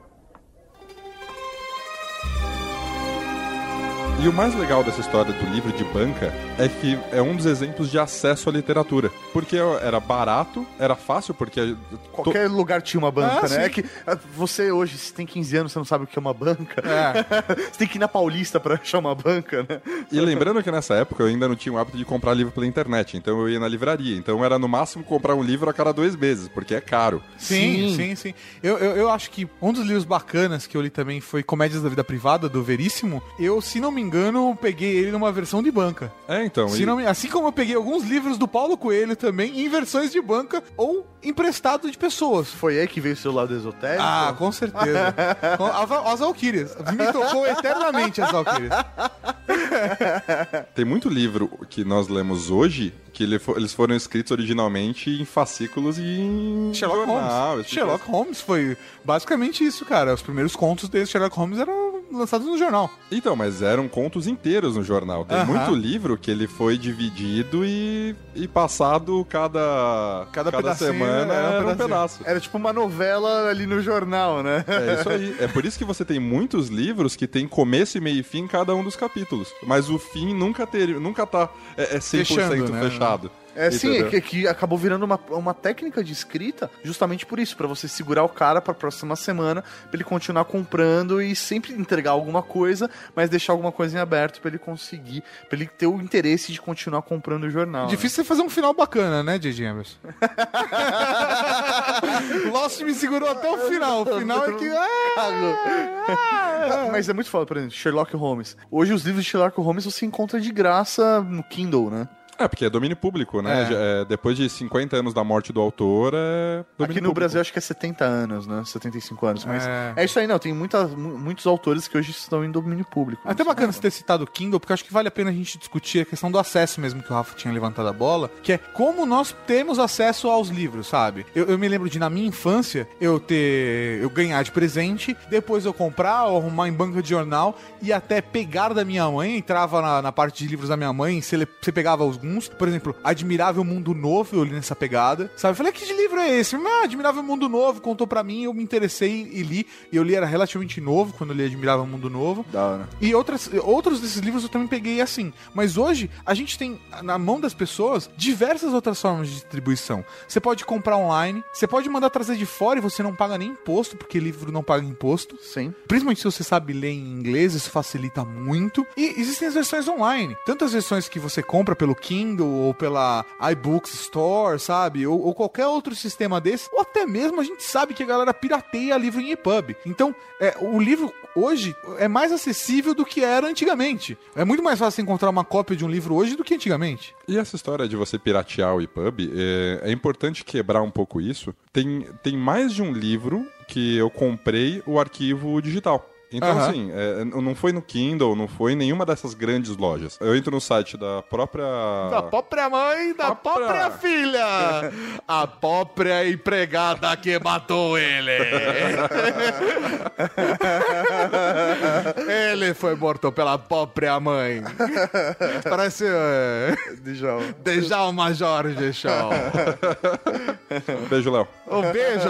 E: E o mais legal dessa história do livro de banca é que é um dos exemplos de acesso à literatura. Porque era barato, era fácil, porque.
D: Qualquer lugar tinha uma banca,
C: Ah,
D: né?
C: sim.
D: É que ah, você hoje, se tem 15 anos, você não sabe o que é uma banca.
C: É.
D: você tem que ir na Paulista pra achar uma banca, né?
E: E lembrando que nessa época eu ainda não tinha o hábito de comprar livro pela internet, então eu ia na livraria. Então era no máximo comprar um livro a cada dois meses, porque é caro.
C: Sim, sim, sim. Eu, eu, eu acho que um dos livros bacanas que eu li também foi Comédias da Vida Privada, do Veríssimo. Eu, se não me engano, peguei ele numa versão de banca.
E: É, então.
C: Se
E: e-
C: não assim como eu peguei alguns livros do Paulo Coelho também, em versões de banca ou emprestado de pessoas.
D: Foi aí que veio o seu lado esotérico?
C: Ah, com certeza. As, as Valkyrias. Me tocou eternamente as Valkyrias.
E: Tem muito livro que nós lemos hoje que ele fo- eles foram escritos originalmente em fascículos e em
C: Sherlock
E: jornal,
C: Holmes.
E: de
C: Sherlock Holmes foi basicamente isso, cara. Os primeiros contos dele, Sherlock Holmes, eram lançados no jornal.
E: Então, mas eram contos inteiros no jornal. Tem
C: Aham.
E: muito livro que ele foi dividido e, e passado cada,
C: Cada pedacinho
E: semana
C: era um
E: era um pedaço.
D: Era tipo uma novela ali no jornal, né?
E: É isso aí. É por isso que você tem muitos livros que tem começo e meio e fim em cada um dos capítulos. Mas o fim nunca, ter, nunca tá é, é 100%
C: Fechando, né?
E: fechado.
D: É sim, é que, que acabou virando uma, uma técnica de escrita justamente por isso, pra você segurar o cara pra próxima semana, pra ele continuar comprando e sempre entregar alguma coisa, mas deixar alguma coisa em aberto pra ele conseguir, pra ele ter o interesse de continuar comprando o jornal. né?
C: Difícil você fazer um final bacana, né, J.J. Emerson? Lost me segurou até o final. O final é que.
D: Ah, Mas é muito foda, por exemplo, Sherlock Holmes. Hoje os livros de Sherlock Holmes você encontra de graça no Kindle, né?
E: É, porque é domínio público, né?
C: É.
E: É, depois de 50 anos da morte do autor, é domínio
D: Aqui no
E: público.
D: Brasil acho que é 70 anos, né? 75 anos. Mas
C: É.
D: é, isso aí, não. Tem muita, mu- muitos autores que hoje estão em domínio público.
C: É até bacana você ter citado o Kindle, porque eu acho que vale a pena a gente discutir a questão do acesso mesmo, que o Rafa tinha levantado a bola, que é como nós temos acesso aos livros, sabe? Eu, eu me lembro de, na minha infância, eu ter. eu ganhar de presente, depois eu comprar ou arrumar em banca de jornal e até pegar da minha mãe, entrava na, na parte de livros da minha mãe, você pegava alguns, por exemplo, Admirável Mundo Novo, eu li nessa pegada, sabe? Eu falei, que de livro é esse? Ah, Admirável Mundo Novo, contou pra mim, eu me interessei e li, e eu li, era relativamente novo quando eu li Admirável Mundo Novo.
D: Da hora.
C: E outras, outros desses livros eu também peguei assim. Mas hoje a gente tem na mão das pessoas diversas outras formas de distribuição. Você pode comprar online, você pode mandar trazer de fora e você não paga nem imposto, porque livro não paga imposto.
D: Sim.
C: Principalmente se você sabe ler em inglês, isso facilita muito. E existem as versões online. Tanto as versões que você compra pelo Kindle ou pela iBooks Store, sabe? Ou, ou qualquer outro sistema desse. Ou até mesmo a gente sabe que a galera pirateia livro em EPUB. Então, é, o livro hoje é mais acessível do que era antigamente. É muito mais fácil encontrar uma cópia de um livro hoje do que antigamente.
E: E essa história de você piratear o EPUB, é, é importante quebrar um pouco isso. Tem, tem mais de um livro que eu comprei o arquivo digital. Então, assim, é, não foi no Kindle, não foi em nenhuma dessas grandes lojas. Eu entro no site da própria.
C: Da própria mãe, da
E: Própria-
C: própria filha. A própria empregada que matou ele. ele foi morto pela própria mãe. Parece é, Djalma Jorge Show.
E: Beijo, Léo.
C: Um beijo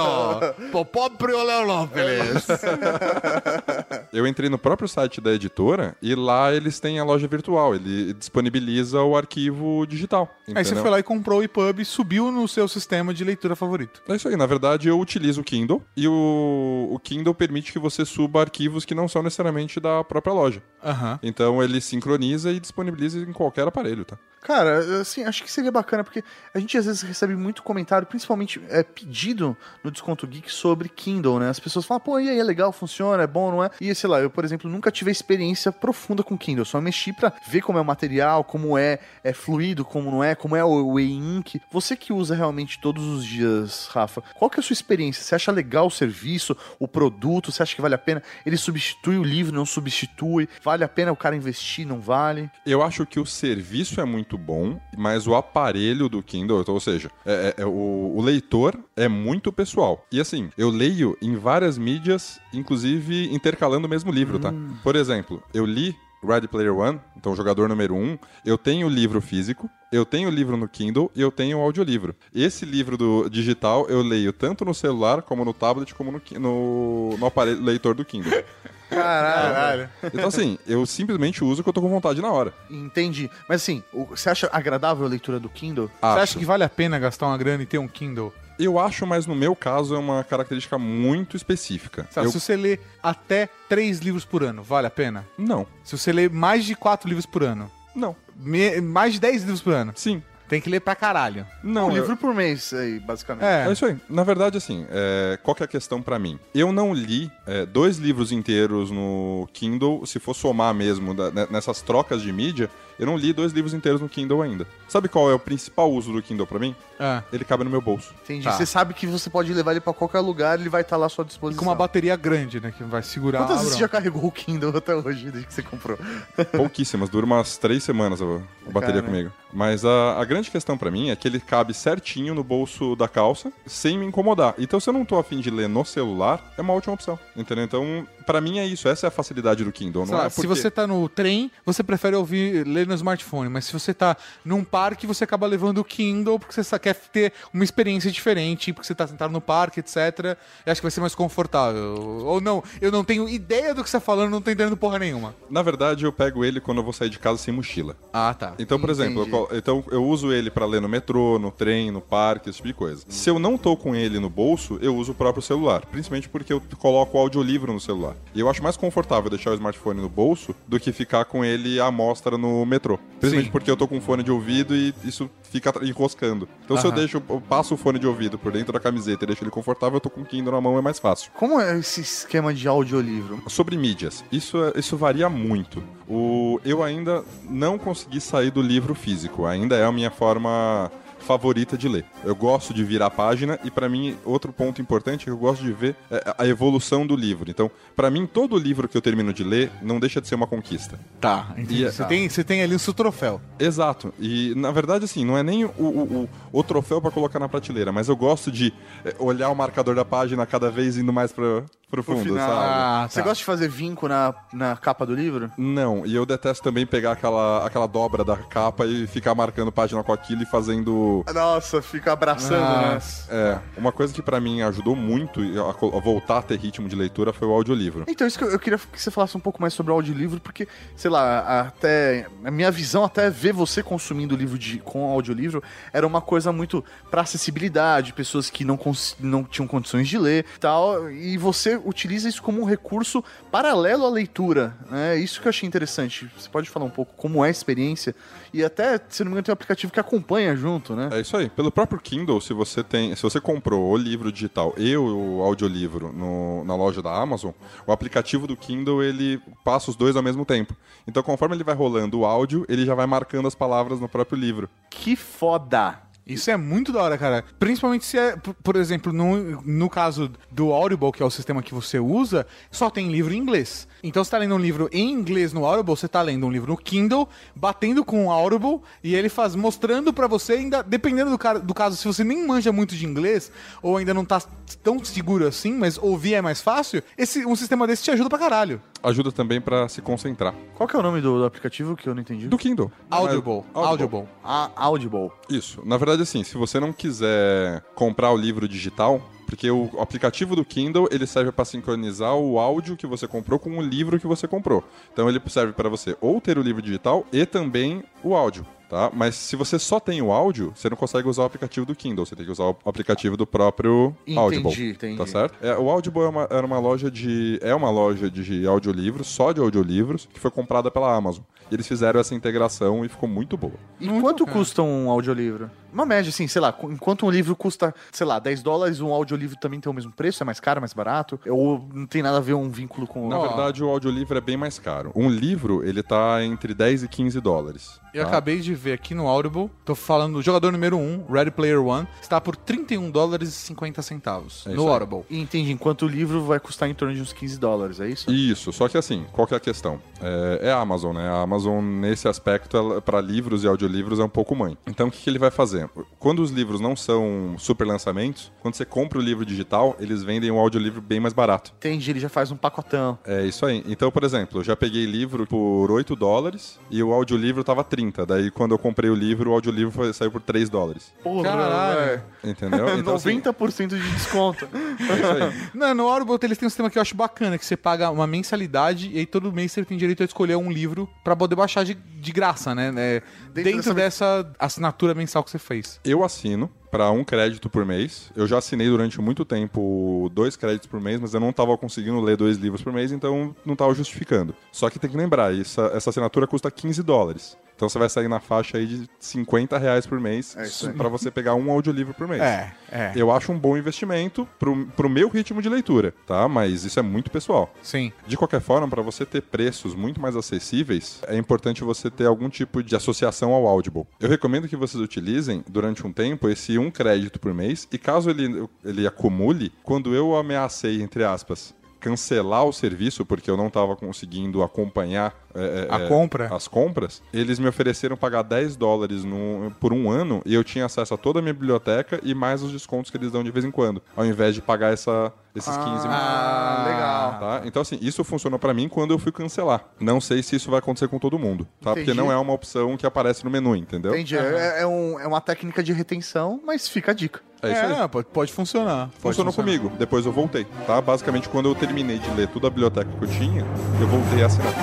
C: pro próprio Léo Lopes.
E: Eu entrei no próprio site da editora e lá eles têm a loja virtual. Ele disponibiliza o arquivo digital.
C: Aí você
E: entendeu?
C: foi lá e comprou o EPUB e subiu no seu sistema de leitura favorito.
E: É isso aí. Na verdade, eu utilizo o Kindle e o, o Kindle permite que você suba arquivos que não são necessariamente da própria loja.
C: Aham.
E: Então ele sincroniza e disponibiliza em qualquer aparelho, tá?
D: Cara, assim, acho que seria bacana, porque a gente às vezes recebe muito comentário, principalmente é, pedido no Desconto Geek sobre Kindle, né? As pessoas falam, pô, e aí, é legal, funciona, é bom, não é? E sei lá, eu, por exemplo, nunca tive experiência profunda com Kindle, só mexi pra ver como é o material, como é, é fluido, como não é, como é o, e-ink. Você que usa realmente todos os dias, Rafa, qual que é a sua experiência? Você acha legal o serviço, o produto? Você acha que vale a pena? Ele substitui o livro, não substitui? Vale a pena o cara investir, não vale?
E: Eu acho que o serviço é muito bom, mas o aparelho do Kindle, ou seja, é- é- é o, o leitor é muito pessoal. E assim, eu leio em várias mídias, inclusive intercalando o mesmo livro, tá? Por exemplo, eu li Ready Player One, então jogador número um, eu tenho o livro físico, eu tenho o livro no Kindle e eu tenho o audiolivro. Esse livro do digital eu leio tanto no celular, como no tablet, como no, no, no aparelho leitor do Kindle.
D: Caralho.
E: Então assim, eu simplesmente uso o que eu tô com vontade na hora.
D: Entendi. Mas assim, o- você acha agradável a leitura do Kindle?
C: Você
E: Acho.
C: acha que vale a pena gastar uma grana e ter um Kindle?
E: Eu acho, mas no meu caso é uma característica muito específica.
C: Sabe,
E: Eu-
C: Se você lê até três livros por ano, vale a pena?
E: Não,
C: Se você lê mais de quatro livros por ano,
E: não,
C: me- mais de 10 livros por ano,
E: sim,
C: tem que ler pra caralho.
E: não.
D: um
E: eu-
D: livro por mês, aí, basicamente.
C: É.
E: É isso aí. Na verdade, assim, é, qual que é a questão pra mim? Eu não li é, dois livros inteiros no Kindle, se for somar mesmo da- ne- nessas trocas de mídia, eu não li dois livros inteiros no Kindle ainda. Sabe qual é o principal uso do Kindle pra mim?
C: É.
E: Ele cabe no meu bolso.
D: Entendi.
C: Tá.
D: Você sabe que você pode levar ele pra qualquer lugar, ele vai estar lá à sua
C: E
D: disposição.
C: com uma bateria grande, né? Que vai segurar
D: Quantas
C: a
D: vezes você já carregou o Kindle até hoje, desde que você comprou?
E: Pouquíssimas, dura umas três semanas a, bateria
D: Cara.
E: comigo. Mas a, a grande questão pra mim é que ele cabe certinho no bolso da calça, sem me incomodar. Então, se eu não tô afim de ler no celular, é uma ótima opção. Entendeu? Então, pra mim é isso. Essa é a facilidade do Kindle.
C: Sei
E: Não
C: lá,
E: é
C: Se
E: porque...
C: você tá no trem, você prefere ouvir, ler no smartphone. Mas se você tá num parque, você acaba levando o Kindle porque você só quer ter uma experiência diferente, porque você tá sentado no parque, etc. Eu acho que vai ser mais confortável. Ou não, eu não tenho ideia do que você tá falando, não tô entendendo porra nenhuma.
E: Na verdade, eu pego ele quando eu vou sair de casa sem mochila.
C: Ah, tá.
E: Então, por exemplo, eu,
D: Entendi.
E: então eu uso ele pra ler no metrô, no trem, no parque, esse tipo de coisa. Se eu não tô com ele no bolso, eu uso o próprio celular. Principalmente porque eu coloco o audiolivro no celular. E eu acho mais confortável deixar o smartphone no bolso do que ficar com ele à mostra no metrô. Principalmente
C: Sim.
E: porque eu tô com fone de ouvido e isso fica enroscando. Então se eu deixo, eu passo o fone de ouvido por dentro da camiseta e deixo ele confortável, eu tô com o Kindle na mão, é mais fácil.
D: Como é esse esquema de audiolivro?
E: Sobre mídias, isso, é- isso varia muito. O, eu ainda não consegui sair do livro físico, ainda é a minha forma favorita de ler. Eu gosto de virar a página e pra mim outro ponto importante é que eu gosto de ver é, a evolução do livro. Então, pra mim todo livro que eu termino de ler não deixa de ser uma conquista.
C: Tá, entendi.
E: E-
C: Você, tem, você tem ali o seu troféu.
E: Exato. E na verdade, assim, não é nem o, o, o- o troféu pra colocar na prateleira, mas eu gosto de é, olhar o marcador da página cada vez indo mais pra, pro fundo,
D: final.
E: sabe?
C: Ah,
D: Você
C: tá.
D: gosta de fazer vinco na, na capa do livro?
E: Não, e eu detesto também pegar aquela, aquela dobra da capa e ficar marcando página com aquilo e fazendo.
D: Nossa, fica abraçando, né?
E: É, uma coisa que pra mim ajudou muito a, voltar a ter ritmo de leitura foi o audiolivro.
D: Então, isso que eu, eu queria que você falasse um pouco mais sobre o audiolivro, porque, sei lá, até. A minha visão, até ver você consumindo livro de, com audiolivro, era uma coisa muito pra acessibilidade, pessoas que não, não tinham condições de ler e tal. E você utiliza isso como um recurso paralelo à leitura. né? Isso que eu achei interessante. Você pode falar um pouco como é a experiência? E até, se não me engano, tem um aplicativo que acompanha junto, né?
E: É isso aí. Pelo próprio Kindle, se você tem, se você comprou o livro digital e o audiolivro no, na loja da Amazon, o aplicativo do Kindle ele passa os dois ao mesmo tempo. Então, conforme ele vai rolando o áudio, ele já vai marcando as palavras no próprio livro.
D: Que foda!
C: Isso é muito da hora, cara. Principalmente se é, por- exemplo, no, no caso do Audible, que é o sistema que você usa, só tem livro em inglês. Então você tá lendo um livro em inglês no Audible, você tá lendo um livro no Kindle, batendo com o Audible, e ele faz mostrando pra você, ainda dependendo do, cara, do caso, se você nem manja muito de inglês, ou ainda não tá tão seguro assim, mas ouvir é mais fácil, esse, um sistema desse te ajuda pra caralho.
E: Ajuda também pra se concentrar.
D: Qual que é o nome do, do aplicativo que eu não entendi?
E: Do Kindle.
C: Audible.
E: Audible.
C: Audible.
D: Ah, Audible.
E: Isso. Na verdade, assim, se você não quiser comprar o livro digital, porque o aplicativo do Kindle ele serve para sincronizar o áudio que você comprou com o livro que você comprou. Então ele serve para você ou ter o livro digital e também o áudio. Tá? Mas se você só tem o áudio, você não consegue usar o aplicativo do Kindle, você tem que usar o aplicativo do próprio
D: Entendi,
E: Audible.
D: entendi.
E: Tá certo? É, o Audible é uma, era uma loja de. É uma loja de audiolivros, só de audiolivros, que foi comprada pela Amazon. E eles fizeram essa integração e ficou muito boa.
D: E quanto custa um audiolivro? Uma média, assim, sei lá, enquanto um livro custa, sei lá, 10 dólares, um audiolivro também tem o mesmo preço? É mais caro, mais barato? Ou não tem nada a ver um vínculo com o
E: Na verdade, o audiolivro é bem mais caro. Um livro, ele tá entre 10 e 15 dólares.
C: Eu
E: tá?
C: acabei de ver aqui no Audible, tô falando do jogador número 1, Ready Player One, está por 31 dólares e 50 centavos
E: É
C: no
E: aí.
C: Audible.
D: E entendi, enquanto o livro vai custar em torno de uns 15 dólares, é isso?
E: Isso, só que assim, qual que é a questão? É, é a Amazon, né? A Amazon, nesse aspecto, para livros e audiolivros, é um pouco mãe. Então, o que, que ele vai fazer? Quando os livros não são super lançamentos, quando você compra o livro digital, eles vendem o audiolivro bem mais barato.
D: Entendi, ele já faz um pacotão.
E: É isso aí. Então, por exemplo, eu já peguei livro por 8 dólares e o audiolivro tava 30. Daí, quando eu comprei o livro, o audiolivro foi, saiu por 3 dólares.
D: Porra,
C: Caralho.
E: Entendeu? Então, assim,
D: 90% de desconto.
E: é isso aí.
C: Não, no Audible eles têm um sistema que eu acho bacana, que você paga uma mensalidade e aí todo mês você tem direito a escolher um livro pra poder baixar de, de graça, né? É,
D: Dentro
C: dentro,
D: dessa-
C: dessa assinatura mensal que você fez.
E: Eu assino para um crédito por mês. Eu já assinei durante muito tempo dois créditos por mês, mas eu não estava conseguindo ler dois livros por mês, então não estava justificando. Só que tem que lembrar, essa, essa assinatura custa 15 dólares. Então você vai sair na faixa aí de 50 reais por mês
D: É
E: para você pegar um audiolivro por mês.
C: É, é.
E: Eu acho um bom investimento pro, pro meu ritmo de leitura, tá? Mas isso é muito pessoal.
C: Sim.
E: De qualquer forma, para você ter preços muito mais acessíveis, é importante você ter algum tipo de associação ao Audible. Eu recomendo que vocês utilizem durante um tempo esse um crédito por mês e caso ele, ele acumule, quando eu ameacei, entre aspas, cancelar o serviço porque eu não estava conseguindo acompanhar é, é,
C: A
E: é,
C: compra.
E: as compras, eles me ofereceram pagar 10 dólares no- por um ano e eu tinha acesso a toda a minha biblioteca e mais os descontos que eles dão de vez em quando, ao invés de pagar essa, esses 15
D: Ah, legal.
E: Tá? Então, assim, isso funcionou pra mim quando eu fui cancelar. Não sei se isso vai acontecer com todo mundo, tá?
D: Entendi.
E: Porque não é uma opção que aparece no menu, entendeu?
D: Entendi. É, é um- é uma técnica de retenção, mas fica a dica.
E: É isso aí.
C: pode, pode funcionar. Pode
E: Funcionou
C: funcionar.
E: comigo. Depois eu voltei, tá? Basicamente, quando eu terminei de ler toda a biblioteca que eu tinha, eu voltei a assinar.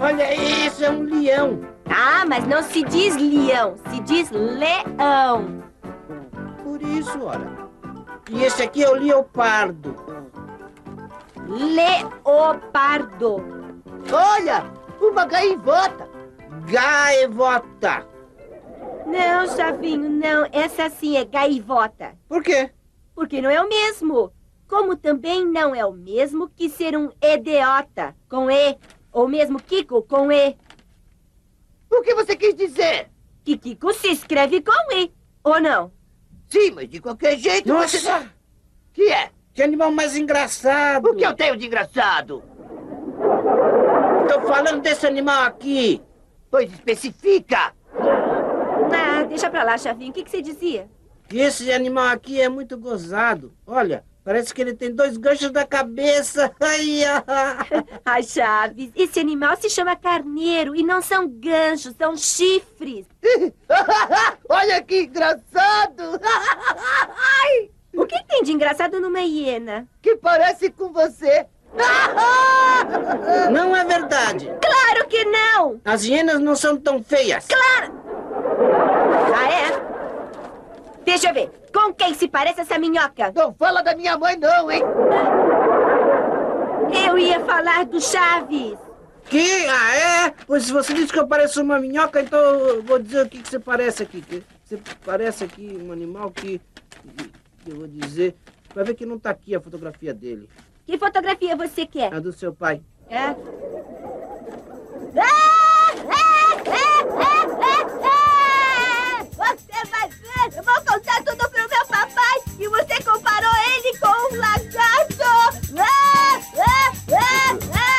B: Olha, isso é um leão.
F: Ah, mas não se diz leão, se diz leão.
B: Por isso, olha. E esse aqui é o leopardo.
F: Leopardo.
H: Olha, uma gaivota.
B: Gaivota.
F: Não, Chavinho, não. Essa sim é gaivota.
B: Por quê?
F: Porque não é o mesmo. Como também não é o mesmo que ser um idiota com E. Ou mesmo Kiko com E.
H: O que você quis dizer?
F: Que Kiko se escreve com E. Ou não?
H: Sim, mas de qualquer jeito você...
B: Nossa,
H: Que é?
B: que animal mais engraçado.
H: O que eu tenho de engraçado?
B: Tô falando desse animal aqui.
H: Pois especifica.
F: Ah, deixa pra lá, Chavinho. O que, que você dizia?
B: Que esse animal aqui é muito gozado. Olha, parece que ele tem dois ganchos na cabeça. Ai, ai.
F: Ai, Chaves, esse animal se chama carneiro e não são ganchos, são chifres.
H: Olha que engraçado.
F: O que tem de engraçado numa hiena?
H: que parece com você.
B: Não é verdade.
F: Claro que não!
B: As hienas não são tão feias.
F: Ah, é? Deixa eu ver. Com quem se parece essa minhoca?
H: Não fala da minha mãe não, hein?
F: Eu ia falar do Chaves.
B: Que? Ah, é? Pois se você disse que eu pareço uma minhoca, então eu vou dizer o que, que você parece aqui. Que você parece aqui um animal que, que eu vou dizer... Vai ver que não tá aqui a fotografia dele.
F: Que fotografia você quer?
B: A do seu pai.
F: É? Ah! Ah! Ah! Ah! Ah! Ah! Você vai ver! Eu vou contar tudo pro meu papai e você comparou ele com um lagarto! Ah! Ah! Ah! Ah!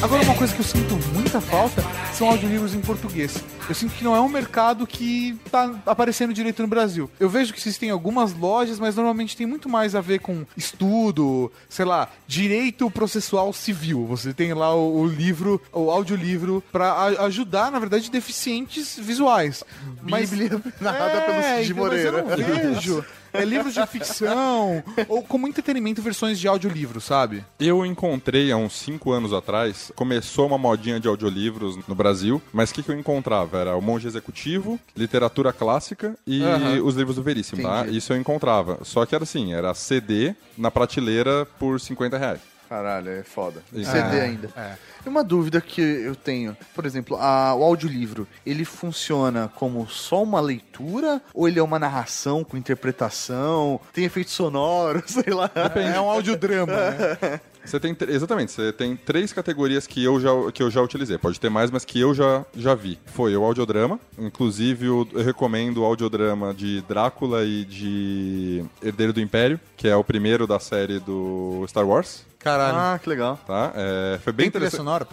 C: Agora, uma coisa que eu sinto muita falta são audiolivros em português. Eu sinto que não é um mercado que tá aparecendo direito no Brasil. Eu vejo que existem algumas lojas, mas normalmente tem muito mais a ver com estudo, sei lá, direito processual civil. Você tem lá o, o livro, o audiolivro, pra a- ajudar, na verdade, deficientes visuais. Mas
D: Bíblia narrada pelo Cid
C: então, mas eu
D: Moreira.
C: não vejo. É livros de ficção, ou como entretenimento, versões de audiolivro, sabe?
E: Eu encontrei há uns 5 anos atrás, começou uma modinha de audiolivros no Brasil, mas o que, que eu encontrava? Era o Monge Executivo, literatura clássica e
C: Aham.
E: os livros do Veríssimo, tá?
D: Entendi.
E: Isso eu encontrava. Só que era assim, era CD na prateleira por 50 reais.
D: Caralho, é foda.
E: Isso.
D: CD
C: É,
D: ainda.
C: é.
D: E uma dúvida que eu tenho, por exemplo, a- o audiolivro, ele funciona como só uma leitura ou ele é uma narração com interpretação, tem efeito sonoro, sei lá.
C: É um audiodrama, né?
E: Você tem, exatamente, você tem três categorias que eu já, que eu já utilizei. Pode ter mais, mas que eu já, já vi. Foi o audiodrama, inclusive o- eu recomendo o audiodrama de Drácula e de Herdeiro do Império, que é o primeiro da série do Star Wars,
C: Caralho.
D: Ah, que legal.
E: tá? É, foi bem
C: Tem trilha
E: interessante.
C: sonora?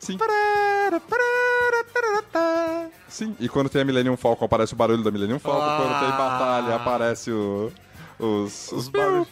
E: Sim. Sim, e quando tem a Millennium Falcon, aparece o barulho da Millennium Falcon. Quando tem batalha, aparece o, os, os barulhos.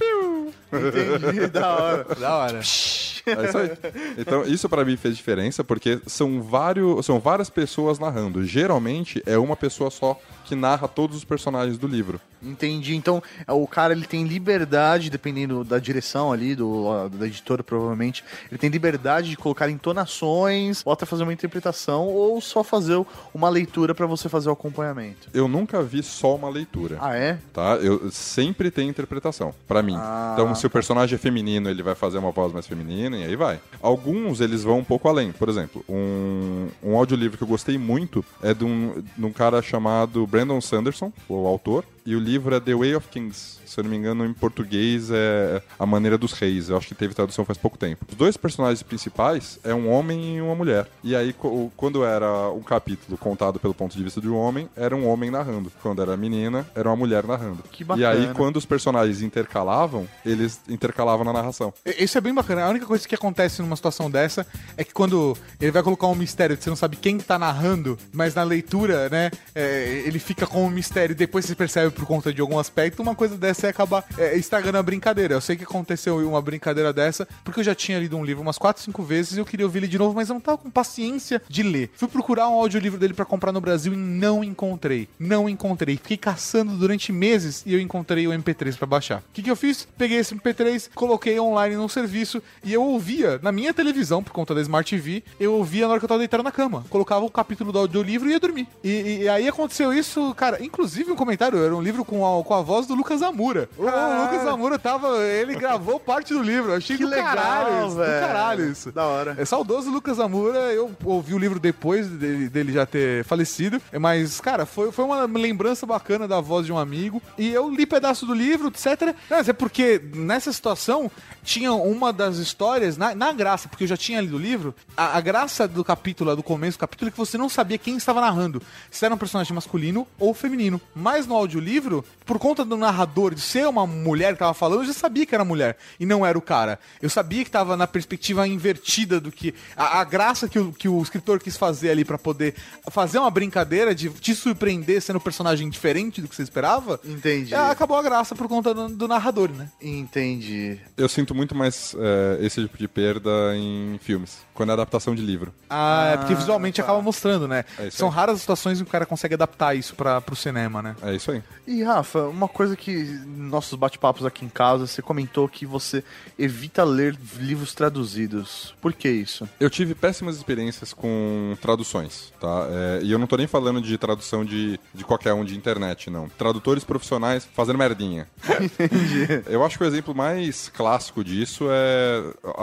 D: Entendi, da hora.
C: Da hora.
E: É isso aí. Então, isso pra mim fez diferença, porque são, vários, são várias pessoas narrando. Geralmente, é uma pessoa só que narra todos os personagens do livro.
D: Entendi. Então, é, o cara ele tem liberdade, dependendo da direção ali, do, da editora, provavelmente, ele tem liberdade de colocar entonações, ou até fazer uma interpretação, ou só fazer uma leitura pra você fazer o acompanhamento.
E: Eu nunca vi só uma leitura.
D: Ah, é?
E: Tá? Eu sempre tem interpretação, pra mim.
D: Ah,
E: então, se o personagem é feminino, ele vai fazer uma voz mais feminina e aí vai. Alguns, eles vão um pouco além. Por exemplo, um, um audiolivro que eu gostei muito é de um, de um cara chamado Brandon Sanderson, o autor, e o livro é The Way of Kings. Se eu não me engano, em português é A Maneira dos Reis. Eu acho que teve tradução faz pouco tempo. Os dois personagens principais é um homem e uma mulher. E aí, quando era um capítulo contado pelo ponto de vista de um homem, era um homem narrando. Quando era menina, era uma mulher narrando.
D: Que
E: E
D: bacana.
E: aí, quando os personagens intercalavam, eles intercalavam na narração.
C: E- Isso é bem bacana. A única coisa que acontece numa situação dessa é que quando ele vai colocar um mistério você não sabe quem tá narrando, mas na leitura, né, é, ele fica com um mistério e depois você percebe por conta de algum aspecto, uma coisa dessa é acabar é, estragando a brincadeira. Eu sei que aconteceu uma brincadeira dessa, porque eu já tinha lido um livro umas 4, 5 vezes e eu queria ouvir ele de novo, mas eu não tava com paciência de ler. Fui procurar um audiolivro dele pra comprar no Brasil e não encontrei. Não encontrei. Fiquei caçando durante meses e eu encontrei o MP3 pra baixar. O que, que eu fiz? Peguei esse MP3, coloquei online num serviço e eu ouvia na minha televisão, por conta da Smart TV, eu ouvia na hora que eu tava deitado na cama. Colocava o capítulo do audiolivro e ia dormir. E, e- e aí aconteceu isso, cara, inclusive um comentário, era um livro com a, com a voz do Lucas Amura. O Lucas Amura tava. Ele gravou parte do livro. Eu achei
D: Que
C: do
D: legal,
C: caralho isso, do caralho isso.
D: Da hora.
C: É saudoso Lucas Amura, eu ouvi o livro depois dele, dele já ter falecido, mas, cara, foi, foi uma lembrança bacana da voz de um amigo, e eu li pedaço do livro, etc. Mas é porque nessa situação tinha uma das histórias, na, na graça, porque eu já tinha lido o livro, a, a graça do capítulo, do começo do capítulo, é que você não sabia quem estava narrando, se era um personagem masculino ou feminino. Mas no audiolivro, por conta do narrador de ser uma mulher que tava falando, eu já sabia que era mulher e não era o cara. Eu sabia que tava na perspectiva invertida do que. A, a graça que o, que o escritor quis fazer ali pra poder fazer uma brincadeira de te surpreender sendo um personagem diferente do que você esperava.
D: Entendi.
C: é, acabou a graça por conta do, do narrador, né?
D: Entendi.
E: Eu sinto muito mais é, esse tipo de perda em filmes, quando é adaptação de livro.
C: Ah, é porque visualmente acaba mostrando, né?
E: É
C: São
E: aí.
C: raras as situações em que o cara consegue adaptar isso pra, pro cinema, né?
E: É isso aí.
D: E Rafa, uma coisa que nossos bate-papos aqui em casa, você comentou que você evita ler livros traduzidos. Por que isso?
E: Eu tive péssimas experiências com traduções, tá? É, e eu não tô nem falando de tradução de, de qualquer um de internet, não. Tradutores profissionais fazendo merdinha. Eu acho que o exemplo mais clássico disso é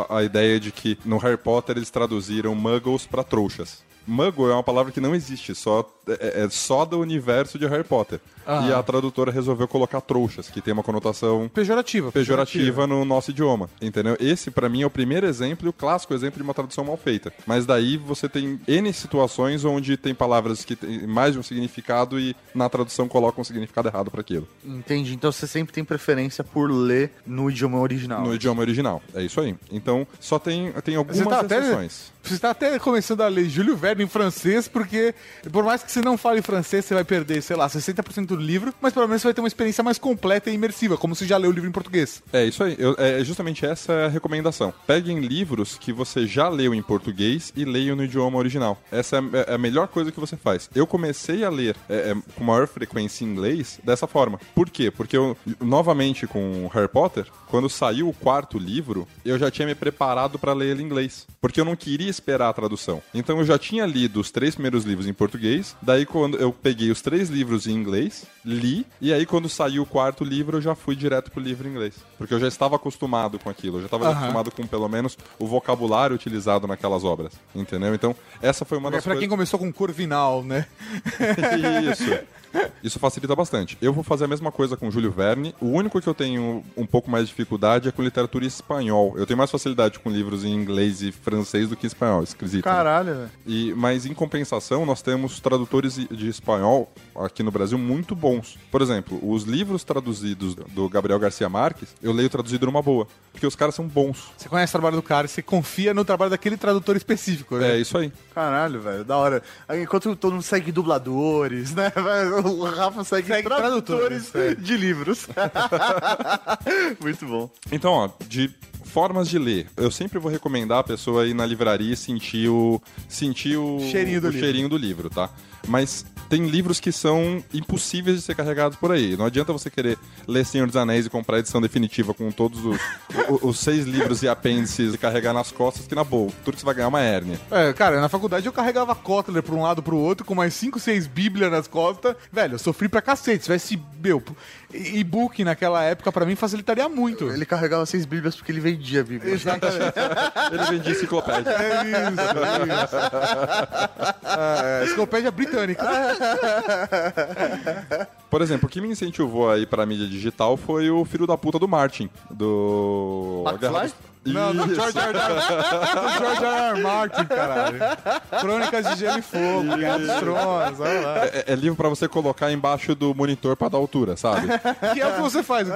E: a, a ideia de que no Harry Potter eles traduziram muggles pra trouxas. Muggle é uma palavra que não existe, só, é, é só do universo de Harry Potter.
C: Aham.
E: E a tradutora resolveu colocar trouxas, que tem uma conotação
C: Pejorativa.
E: pejorativa no nosso idioma, entendeu? Esse pra mim é o primeiro exemplo e o clássico exemplo de uma tradução mal feita. Mas daí você tem N situações onde tem palavras que têm mais de um significado e na tradução colocam um significado errado pra aquilo.
D: Entendi. Então você sempre tem preferência por ler no idioma original.
E: No idioma original. É isso aí. Então, só tem, tem algumas
C: Você tá até-
E: exceções.
C: Você está até começando a ler Júlio Verne em francês, porque por mais que você não fale francês, você vai perder, sei lá, 60% do livro, mas pelo menos você vai ter uma experiência mais completa e imersiva, como se já leu o livro em português.
E: É isso aí. Eu- é justamente essa é a recomendação. Peguem livros que você já leu em português e leiam no idioma original. Essa é a- é a melhor coisa que você faz. Eu comecei a ler é, é, com maior frequência em inglês dessa forma. Por quê? Porque eu, novamente com Harry Potter, quando saiu o quarto livro, eu já tinha me preparado para ler ele em inglês. Porque eu não queria esperar a tradução. Então eu já tinha lido os três primeiros livros em português. Daí quando eu peguei os três livros em inglês, li, e aí quando saiu o quarto livro, eu já fui direto pro livro em inglês. Porque eu já estava acostumado com aquilo. Eu já estava
C: Aham.
E: acostumado com pelo menos o vocabulário utilizado naquelas obras. Entendeu? Então, essa foi uma
C: Pra
E: das
C: pra quem
E: coisas.
C: começou com Corvinal, né?
E: Isso. Isso facilita bastante. Eu vou fazer a mesma coisa com Júlio Verne. O único que eu tenho um pouco mais de dificuldade é com literatura espanhol. Eu tenho mais facilidade com livros em inglês e francês do que em espanhol. Esquisito. né?
D: Caralho, velho.
E: E, mas em compensação, nós temos tradutores de espanhol aqui no Brasil muito bons. Por exemplo, os livros traduzidos do Gabriel Garcia Marques, eu leio traduzido numa boa. Porque os caras são bons.
C: Você conhece o trabalho do cara e você confia no trabalho daquele tradutor específico, né?
E: É isso aí.
D: Caralho, velho, da hora. Enquanto todo mundo segue dubladores, né? O Rafa segue,
C: Segue
D: tradutores,
C: tradutores, é.
D: de livros. Muito bom.
E: Então, ó, de formas de ler. Eu sempre vou recomendar a pessoa ir na livraria e sentir o sentir o
C: Cheirinho do
E: o
C: livro.
E: cheirinho do livro, tá? Mas tem livros que são impossíveis de ser carregados por aí. Não adianta você querer ler Senhor dos Anéis e comprar a edição definitiva com todos os, o- os seis livros e apêndices e carregar nas costas, que na boa, tudo que você vai ganhar uma hérnia.
C: É, cara, na faculdade eu carregava Kotler pra um lado pro outro, com mais 5, 6 bíblias nas costas. Velho, eu sofri pra cacete. Se tivesse, meu, e-book naquela época, pra mim, facilitaria muito.
D: Ele carregava seis bíblias porque ele vendia a bíblia.
C: Exatamente.
E: Ele vendia enciclopédia.
C: É isso, é isso. É, enciclopédia britânica.
E: Por exemplo, o que me incentivou aí pra mídia digital foi o filho da puta do Martin, do...
D: McFly?
C: Não, do. George R. Do George R. R. Martin, caralho. Crônicas de Gelo e Fogo, Guerra dos Tronos, olha lá.
E: É, é livro pra você colocar embaixo do monitor pra dar altura, sabe?
C: Que é o que você faz.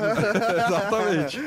E: Exatamente.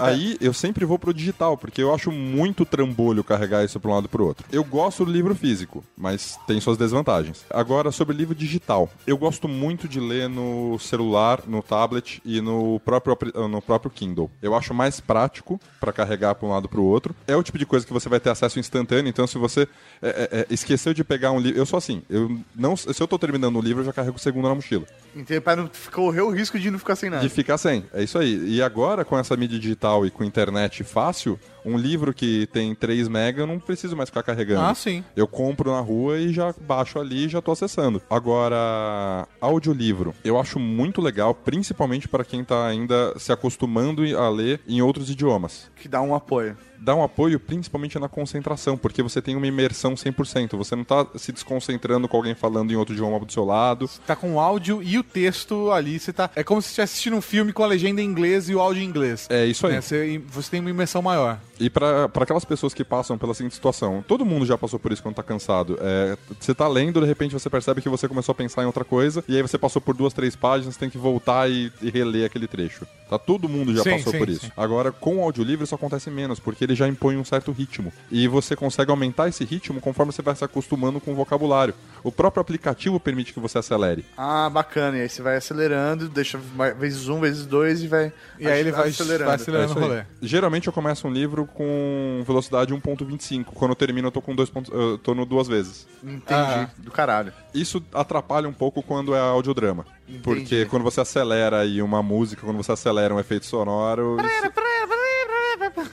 E: Aí eu sempre vou pro digital, porque eu acho muito trambolho carregar isso pra um lado e pro outro. Eu gosto do livro físico, mas tem suas desvantagens. Agora, sobre livro digital. Eu gosto muito de ler no celular, no tablet e no próprio, no próprio Kindle. Eu acho mais prático pra carregar pra um lado e pro outro. É o tipo de coisa que você vai ter acesso instantâneo, então se você é, é, é, esqueceu de pegar um livro... Eu sou assim, eu não, se eu tô terminando um livro, eu já carrego o segundo na mochila.
D: Então, pra não correr o risco de não ficar sem nada.
E: De ficar sem. É isso aí. E agora, com essa mídia digital e com internet fácil, Um livro que tem 3 mega, eu não preciso mais ficar carregando.
C: Ah, sim.
E: Eu compro na rua e já baixo ali e já tô acessando. Agora, audiolivro, eu acho muito legal, principalmente para quem tá ainda se acostumando a ler em outros idiomas.
D: Que dá um apoio.
E: Dá um apoio principalmente na concentração, porque você tem uma imersão 100%. Você não tá se desconcentrando com alguém falando em outro idioma do seu lado.
C: Tá com o áudio e o texto ali. Você tá. É como se estivesse assistindo um filme com a legenda em inglês e o áudio em inglês.
E: É isso aí.
C: Né? Você, você tem uma imersão maior.
E: E para aquelas pessoas que passam pela seguinte situação, todo mundo já passou por isso quando tá cansado. É, você tá lendo, de repente você percebe que você começou a pensar em outra coisa, e aí você passou por duas, três páginas, tem que voltar e, e reler aquele trecho. Tá? Todo mundo já
C: Sim,
E: passou
C: sim,
E: por isso.
C: sim.
E: Agora, com o audiolivro isso acontece menos, porque ele já impõe um certo ritmo. E você consegue aumentar esse ritmo conforme você vai se acostumando com o vocabulário. O próprio aplicativo permite que você acelere.
D: Ah, bacana. E aí você vai acelerando, deixa vezes um, vezes dois e vai.
C: E aí ele vai
D: acelerando.
C: vai acelerando
E: É
C: o
E: aí.
C: rolê.
E: Geralmente eu começo um livro com velocidade 1.25. Quando eu termino, eu tô com dois pontos, eu tô no duas vezes.
D: Entendi.
C: Ah.
D: Do caralho.
E: Isso atrapalha um pouco quando é audiodrama. Porque quando você acelera aí uma música, quando você acelera um efeito sonoro. isso-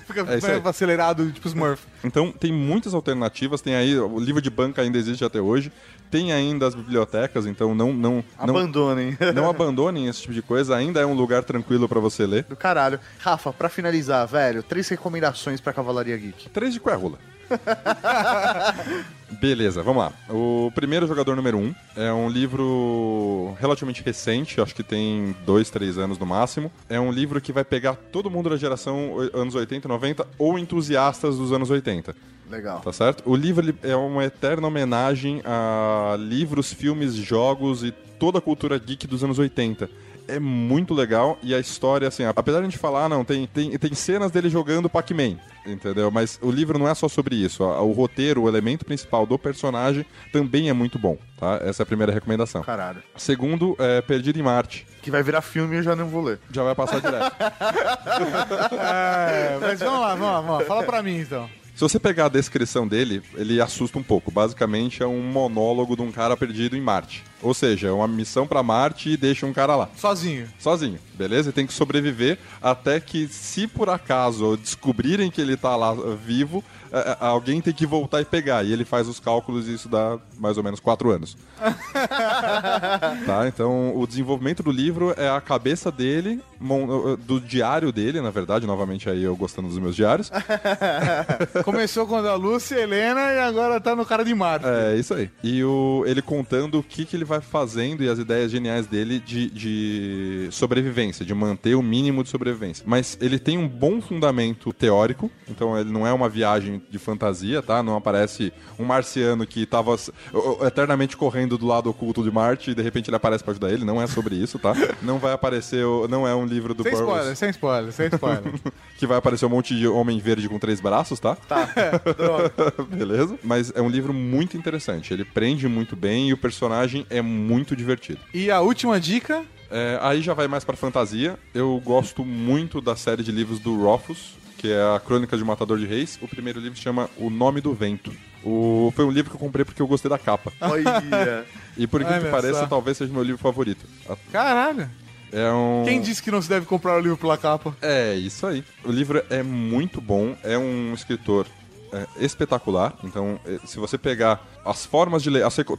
C: Fica
E: É
C: acelerado, tipo Smurf.
E: Então tem muitas alternativas. Tem aí, o livro de banca ainda existe até hoje. Tem ainda as bibliotecas, então não, não, não,
D: Abandonem.
E: não abandonem esse tipo de coisa. Ainda é um lugar tranquilo pra você ler.
D: Do caralho. Rafa, pra finalizar, velho, três recomendações pra Cavalaria Geek.
E: Três de Querrula. Beleza, vamos lá. O primeiro jogador número um é um livro relativamente recente, acho que tem dois, três anos no máximo. É um livro que vai pegar todo mundo da geração anos 80, 90 ou entusiastas dos anos 80.
D: Legal.
E: Tá certo? O livro é uma eterna homenagem a livros, filmes, jogos e toda a cultura geek dos anos 80. É muito legal e a história, assim, apesar de a gente falar, não, tem, tem, tem cenas dele jogando Pac-Man, entendeu? Mas o livro não é só sobre isso. O roteiro, o elemento principal do personagem também é muito bom, tá? Essa é a primeira recomendação.
D: Caralho.
E: Segundo, é Perdido em Marte.
D: Que vai virar filme e eu já não vou ler.
E: Já vai passar direto.
C: É, mas vamos lá, vamos lá, vamos lá. Fala pra mim então.
E: Se você pegar a descrição dele, ele assusta um pouco. Basicamente é um monólogo de um cara perdido em Marte. Ou seja, é uma missão pra Marte e deixa um cara lá.
C: Sozinho.
E: Sozinho, beleza? E tem que sobreviver até que, se por acaso descobrirem que ele tá lá vivo, alguém tem que voltar e pegar. E ele faz os cálculos e isso dá mais ou menos quatro anos. tá? Então, o desenvolvimento do livro é a cabeça dele, do diário dele, na verdade, novamente aí eu gostando dos meus diários.
C: Começou quando a Lúcia, a Helena e agora tá no cara de Marte.
E: É, isso aí. E o, ele contando o que, que ele vai fazendo e as ideias geniais dele de, de sobrevivência, de manter o mínimo de sobrevivência. Mas ele tem um bom fundamento teórico, então ele não é uma viagem de fantasia, tá? Não aparece um marciano que tava s- o- o- eternamente correndo do lado oculto de Marte e de repente ele aparece pra ajudar ele. Não é sobre isso, tá? Não vai aparecer, não é um livro do
C: Sem
E: Burroughs
C: spoiler, sem spoiler, sem spoiler.
E: que vai aparecer um monte de homem verde com três braços, tá? Tá. Beleza? Mas é um livro muito interessante. Ele prende muito bem e o personagem é muito divertido.
C: e a última dica,
E: É, aí já vai mais pra fantasia. Eu gosto muito da série de livros do Rufus, que é a Crônica de um Matador de Reis. O primeiro livro se chama O Nome do Vento. O... Foi um livro que eu comprei porque eu gostei da capa.
D: Olha.
E: E por que
C: Olha
E: pareça,
C: só.
E: talvez seja meu livro favorito.
C: caralho.
E: É um.
C: Quem disse que não se deve comprar o livro pela capa?
E: É, isso aí. O livro é muito bom, é um escritor é, espetacular. Então, eh, se você pegar as formas de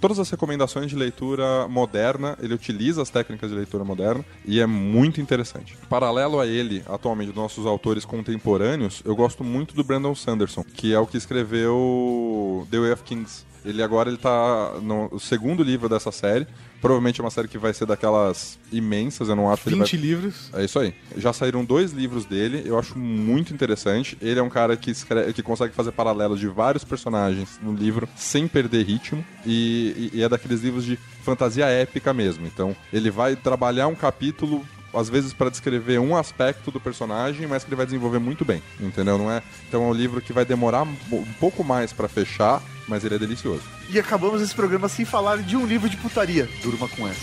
E: todas as recomendações de leitura moderna, ele utiliza as técnicas de leitura moderna e é muito interessante. Paralelo a ele, atualmente, dos nossos autores contemporâneos, eu gosto muito do Brandon Sanderson, que é o que escreveu The Way of Kings. Ele agora ele tá no segundo livro dessa série. Provavelmente é uma série que vai ser daquelas imensas, eu não acho que ele vai...
C: 20 livros.
E: É isso aí. Já saíram dois livros dele, eu acho muito interessante. Ele é um cara que, escreve, que consegue fazer paralelos de vários personagens no livro sem perder ritmo. E, e- e é daqueles livros de fantasia épica mesmo. Então, ele vai trabalhar um capítulo. Às vezes para descrever um aspecto do personagem, mas que ele vai desenvolver muito bem, entendeu? Não é? Então é um livro que vai demorar um um pouco mais para fechar, mas ele é delicioso.
D: E acabamos esse programa sem falar de um livro de putaria. Durma com essa.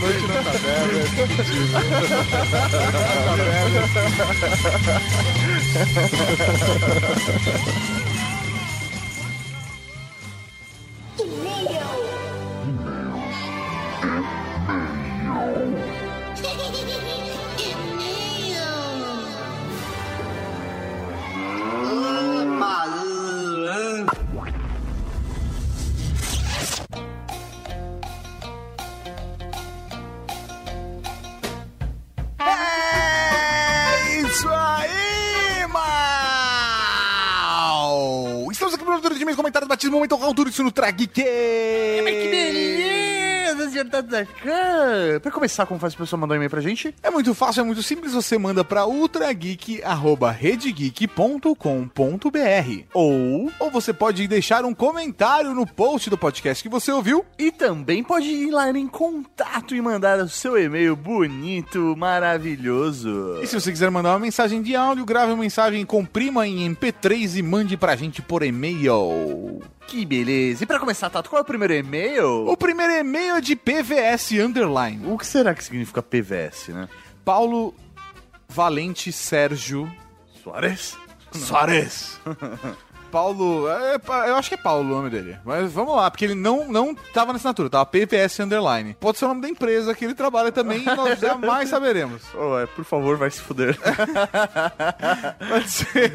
C: Noite na taverna, é discutível. leitura de meus comentários, batismo, momento, altura, isso no Trageek.
D: Que beleza, Da Khan. Pra começar, como faz a pessoa mandar um e-mail pra gente?
C: É muito fácil, é muito simples, você manda pra ultrageek.redgeek.com.br
D: Ou...
C: ou você pode deixar um comentário no post do podcast que você ouviu.
D: E também pode ir lá em contato e mandar o seu e-mail bonito, maravilhoso.
C: E se você quiser mandar uma mensagem de áudio, grave uma mensagem, comprima em MP3 e mande pra gente por e-mail.
D: Que beleza. E pra começar, Tato, qual é o primeiro e-mail?
C: O primeiro e-mail é de PVS Underline.
D: O que será que significa PVS, né?
C: Paulo Valente Sérgio
D: Soares?
C: Soares. Paulo. é, pa- eu acho que é Paulo o nome dele. Mas vamos lá, porque ele não, não tava na assinatura, tava PVS Underline. Pode ser o nome da empresa que ele trabalha também e nós jamais saberemos.
D: Oh, é, por favor, vai se fuder.
C: Pode ser.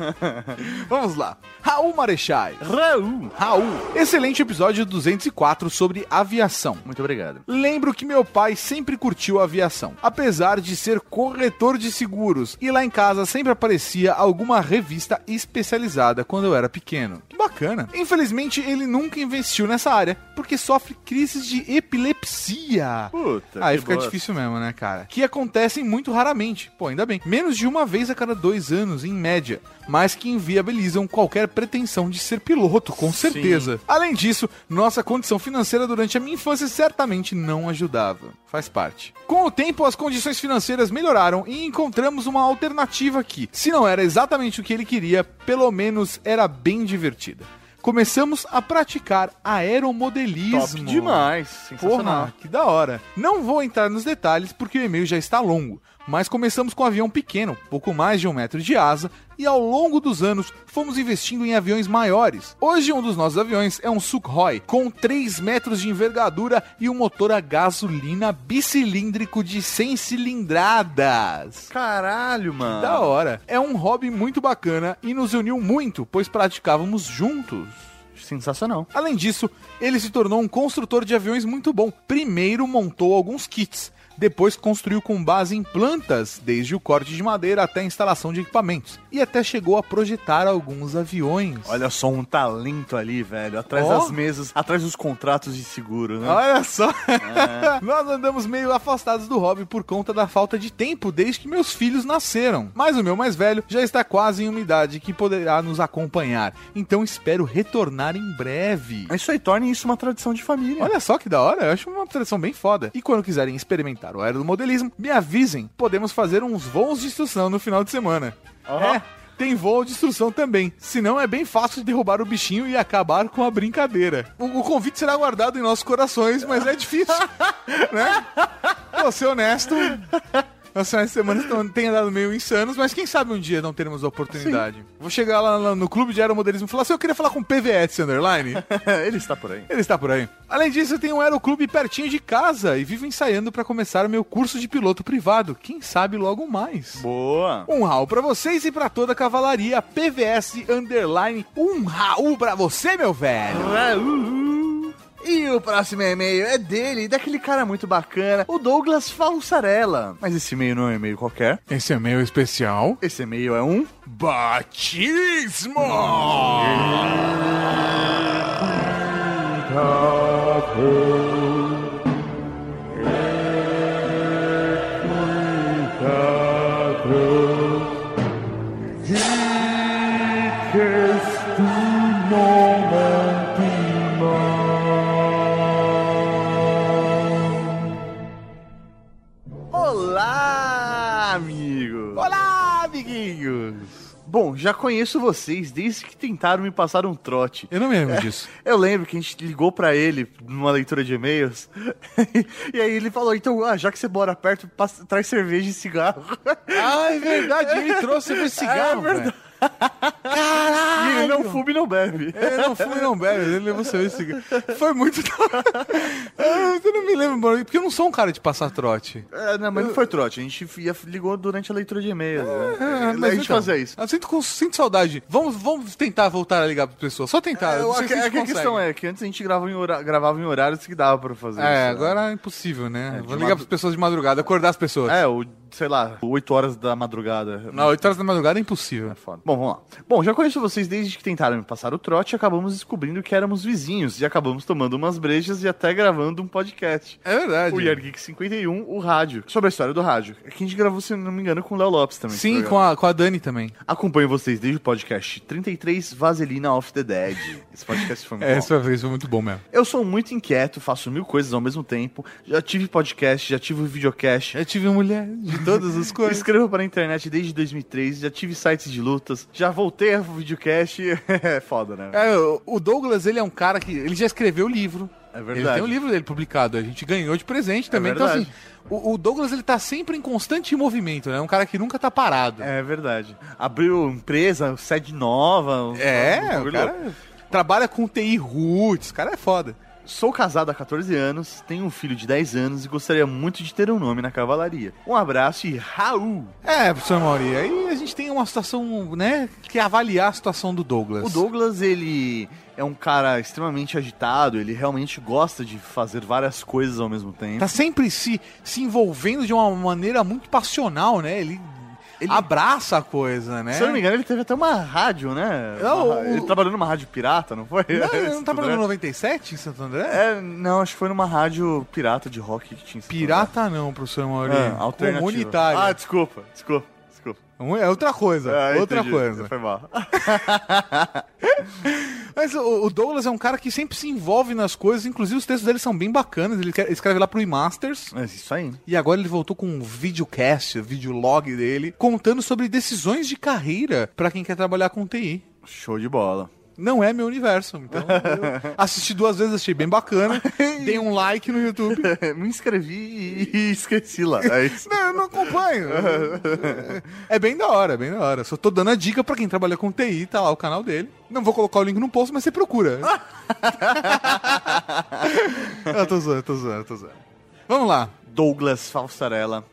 C: Vamos lá. Raul Marechais.
D: Raul.
C: Raul. Excelente episódio 204 sobre aviação.
D: Muito obrigado.
C: Lembro que meu pai sempre curtiu a aviação, apesar de ser corretor de seguros, e lá em casa sempre aparecia alguma revista especializada quando eu era pequeno. Que bacana. Infelizmente, ele nunca investiu nessa área, porque sofre crises de epilepsia.
D: Puta,
C: Aí fica
D: bosta.
C: difícil mesmo, né, cara? Que acontecem muito raramente. Pô, ainda bem. Menos de uma vez a cada dois anos, em média. Mas que inviabilizam qualquer pretensão de ser piloto, com certeza. Além disso, nossa condição financeira durante a minha infância certamente não ajudava. Faz parte. Com o tempo, as condições financeiras melhoraram e encontramos uma alternativa que, se não era exatamente o que ele queria, pelo menos era bem divertida. Começamos a praticar aeromodelismo.
D: Top demais. Sensacional.
C: Porra, que da hora. Não vou entrar nos detalhes porque o e-mail já está longo, mas começamos com um avião pequeno, pouco mais de um metro de asa, e ao longo dos anos fomos investindo em aviões maiores. Hoje um dos nossos aviões é um Sukhoi, com 3 metros de envergadura e um motor a gasolina bicilíndrico de 100 cilindradas.
D: Caralho, mano.
C: Da hora. É um hobby muito bacana e nos uniu muito, pois praticávamos juntos.
D: Sensacional.
C: Além disso, ele se tornou um construtor de aviões muito bom. Primeiro montou alguns kits, depois construiu com base em plantas, desde o corte de madeira até a instalação de equipamentos, e até chegou a projetar alguns aviões.
D: Olha só um talento ali, velho. Atrás
C: Ó.
D: das mesas, atrás dos contratos de seguro, né?
C: Olha só! Nós andamos meio afastados do hobby por conta da falta de tempo desde que meus filhos nasceram. Mas o meu mais velho já está quase em uma idade que poderá nos acompanhar. Então espero retornar em breve.
D: Mas Isso aí torna isso uma tradição de família.
C: Olha só que da hora, eu acho uma tradição bem foda. E quando quiserem experimentar o aeromodelismo, me avisem, podemos fazer uns voos de instrução no final de semana. É, tem voo de instrução também. Senão é bem fácil de derrubar o bichinho e acabar com a brincadeira. O, o convite será guardado em nossos corações, mas é difícil, né? Vou ser honesto. Nossos finais de semana estão- têm andado meio insanos, mas quem sabe um dia não teremos a oportunidade. Vou chegar lá no, clube de aeromodelismo e falar assim, eu queria falar com o PVS Underline.
D: Ele está por aí.
C: Ele está por aí. Além disso, eu tenho um aeroclube pertinho de casa e vivo ensaiando para começar o meu curso de piloto privado. Quem sabe logo mais.
D: Boa.
C: Um Raul pra vocês e pra toda a cavalaria PVS Underline. Um Raul pra você, meu velho.
D: Raul. E o próximo e-mail é dele, daquele cara muito bacana, o Douglas Falsarella. Mas esse e-mail não é um e-mail qualquer.
C: Esse é meu especial.
D: Esse e-mail é um
C: Batismo!
D: Bom, já conheço vocês desde que tentaram me passar um trote.
C: Eu não me lembro disso.
D: Eu lembro que a gente ligou pra ele numa leitura de e-mails. e aí ele falou: então, ah, já que você mora perto, passa- traz cerveja e cigarro.
C: Ah, é verdade, ele trouxe esse cigarro,
D: É
C: velho.
D: E ele não fuma e não bebe.
C: Ele não fuma e não bebe, ele levou cerveja e cigarro. Foi muito hora. Ah, Eu não me lembro, mano, porque eu não sou um cara de passar trote.
D: É, não, mas não foi trote. A gente ligou durante a leitura de e-mails. né?
C: É,
D: a gente
C: então,
D: fazia isso.
C: Eu sinto, sinto saudade. Vamos, vamos tentar voltar a ligar para pessoas. Só tentar.
D: É,
C: não
D: a,
C: sei se a
D: a- questão é que antes a gente gravava em, hora- gravava em horários que dava pra fazer
C: É,
D: isso. né?
C: agora é impossível, né? Vou
D: de
C: ligar para as pessoas de madrugada, acordar as pessoas.
D: É, o sei lá, 8 horas da madrugada.
C: Não, 8 horas da madrugada é impossível.
D: É foda. Bom, vamos lá. Bom, já conheço vocês desde que tentaram me passar o trote e acabamos descobrindo que éramos vizinhos. E acabamos tomando umas brejas e até gravando um podcast.
C: É verdade.
D: O Year Geek 51, o rádio. Sobre a história do rádio. É que a gente gravou, se não me engano, com o Léo Lopes também.
C: Sim, com a, com a Dani também.
D: Acompanho vocês desde o podcast 33 Vaselina of the Dead. Esse podcast foi muito
C: É,
D: bom.
C: essa vez foi muito bom mesmo.
D: Eu sou muito inquieto, faço mil coisas ao mesmo tempo. Já tive podcast, já tive videocast.
C: Eu tive mulher de todas as coisas.
D: Escrevo para a internet desde 2003, já tive sites de lutas, já voltei a videocast. é foda, né?
C: É, o- Douglas, ele é um cara que. Ele já escreveu livro.
D: É
C: Ele
D: verdade.
C: tem um livro dele publicado. A gente ganhou de presente também. então,
D: verdade.
C: assim, o, o Douglas, ele tá sempre em constante movimento, né? É um cara que nunca tá parado.
D: É verdade. Abriu empresa, sede nova. um-
C: É,
D: um
C: o cara trabalha com TI Roots. O cara é foda.
D: Sou casado há 14 anos, tenho um filho de 10 anos e gostaria muito de ter um nome na cavalaria. Um abraço e Raul!
C: É, professor Mauri, aí a gente tem uma situação, né? Que é avaliar a situação do Douglas.
D: O Douglas, ele é um cara extremamente agitado, ele realmente gosta de fazer várias coisas ao mesmo tempo.
C: Tá sempre se, se envolvendo de uma maneira muito passional, né? Ele,
D: Ele-
C: abraça a coisa, né?
D: Se eu não me engano, ele teve até uma rádio, né?
C: Não,
D: Uma-
C: o-
D: Ele trabalhou numa rádio pirata, não foi?
C: Não, ele não tava
D: Santo
C: no
D: André?
C: 97 em Santo André?
D: É, não, acho que foi numa rádio pirata de rock que tinha em Santo
C: Pirata não, professor Mauri.
D: André. Ah, alternativa.
C: Comunitária.
D: Ah, desculpa, desculpa, desculpa.
C: É outra coisa,
D: Ah,
C: outra
D: entendi.
C: coisa.
D: Foi mal.
C: Mas o, o Douglas é um cara que sempre se envolve nas coisas, inclusive os textos dele são bem bacanas. Ele escreve lá pro E-Masters.
D: Mas isso aí.
C: E agora ele voltou com um videocast, videolog dele, contando sobre decisões de carreira pra quem quer trabalhar com TI.
D: Show de bola.
C: Não é meu universo. Então, eu assisti duas vezes, achei bem bacana. Dei um like no YouTube.
D: Me inscrevi e esqueci lá. É.
C: Não, eu não acompanho. É bem da hora, é bem da hora. Só tô dando a dica pra quem trabalha com TI, tá lá o canal dele. Não vou colocar o link no post, mas você procura. eu tô zoando, tô zoando, tô zoando. Vamos lá.
D: Douglas Falsarella,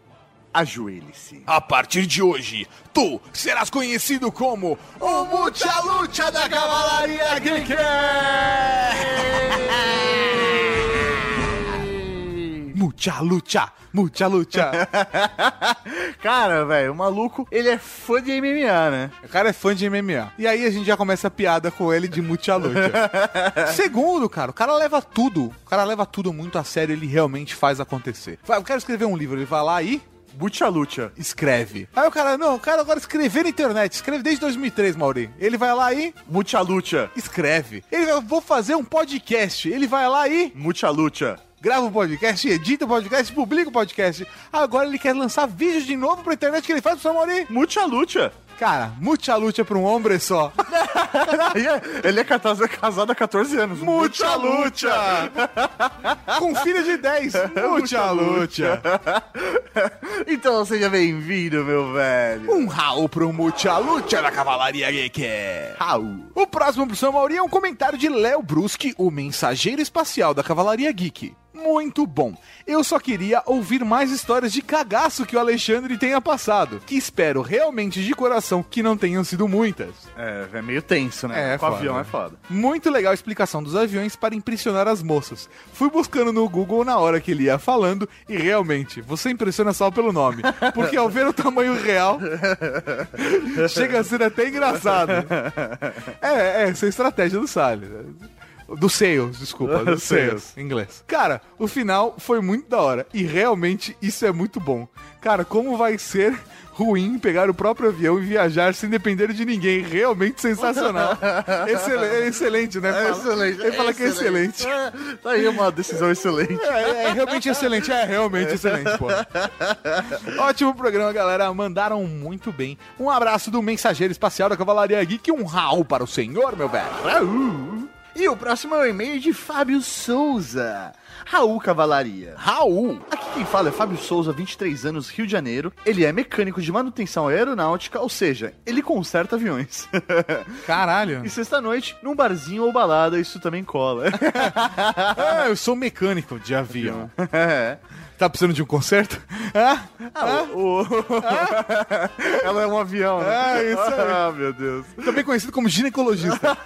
D: ajoelhe-se.
C: A partir de hoje, tu serás conhecido como o Mucha Lucha da Cavalaria Geek! Mucha Lucha, Mucha Lucha.
D: Cara, velho, o maluco, ele é fã de MMA, né?
C: O cara é fã de MMA. E aí a gente já começa a piada com ele de Mucha Lucha. Segundo, cara, o cara leva tudo. O cara leva tudo muito a sério, ele realmente faz acontecer. Eu quero escrever um livro, ele vai lá e
D: Bucha Lucha.
C: escreve. Aí o cara, não, o cara agora escrever na internet, escreve desde 2003, Mauri. Ele vai lá e
D: Mucha Lucha.
C: escreve. Ele vai, vou fazer um podcast. Ele vai lá e
D: Mucha Lucha.
C: grava o podcast, edita o podcast, publica o podcast. Agora ele quer lançar vídeos de novo pra internet que ele faz pro seu Mauri.
D: Mucha Lucha.
C: Cara, mucha luta pra um homem só.
D: ele é casado, há 14 anos.
C: Mucha lucha! Com filho de 10. Mucha lucha.
D: então seja bem-vindo, meu velho.
C: Um Raul pro Mucha Lucha da Cavalaria Geek.
D: Raul.
C: O próximo pro São Mauri é um comentário de Léo Bruschi, o mensageiro espacial da Cavalaria Geek. Muito bom. Eu só queria ouvir mais histórias de cagaço que o Alexandre tenha passado. Que espero realmente de coração que não tenham sido muitas.
D: É, é meio tenso, né?
C: É,
D: Com
C: foda.
D: avião é foda.
C: Muito legal a explicação dos aviões para impressionar as moças. Fui buscando no Google na hora que ele ia falando e realmente, você impressiona só pelo nome. Porque ao ver o tamanho real, chega a ser até engraçado. É, é, essa é a estratégia do Salles. Do Sales, desculpa, do Sales, em inglês. Cara, o final foi muito da hora e realmente isso é muito bom. Cara, como vai ser ruim pegar o próprio avião e viajar sem depender de ninguém? Realmente sensacional. Excel- excelente, né? Fala-
D: excelente.
C: Ele fala que é excelente.
D: É, tá aí uma decisão excelente.
C: É, é realmente excelente, é realmente excelente, pô. Ótimo programa, galera. Mandaram muito bem. Um abraço do mensageiro espacial da Cavalaria Geek e um Raul para o senhor, meu velho.
D: Raul. E o próximo é o e-mail de Fábio Souza. Raul Cavalaria.
C: Raul.
D: Aqui quem fala é Fábio Souza, 23 anos, Rio de Janeiro. Ele é mecânico de manutenção aeronáutica, ou seja, ele conserta aviões.
C: Caralho.
D: e sexta-noite, num barzinho ou balada, isso também cola.
C: Ah, eu sou mecânico de avião.
D: é.
C: Tá precisando de um conserto? Ah,
D: Ah, o- o- Ela é um avião, né?
C: É, isso aí.
D: Ah, meu Deus.
C: também conhecido como ginecologista.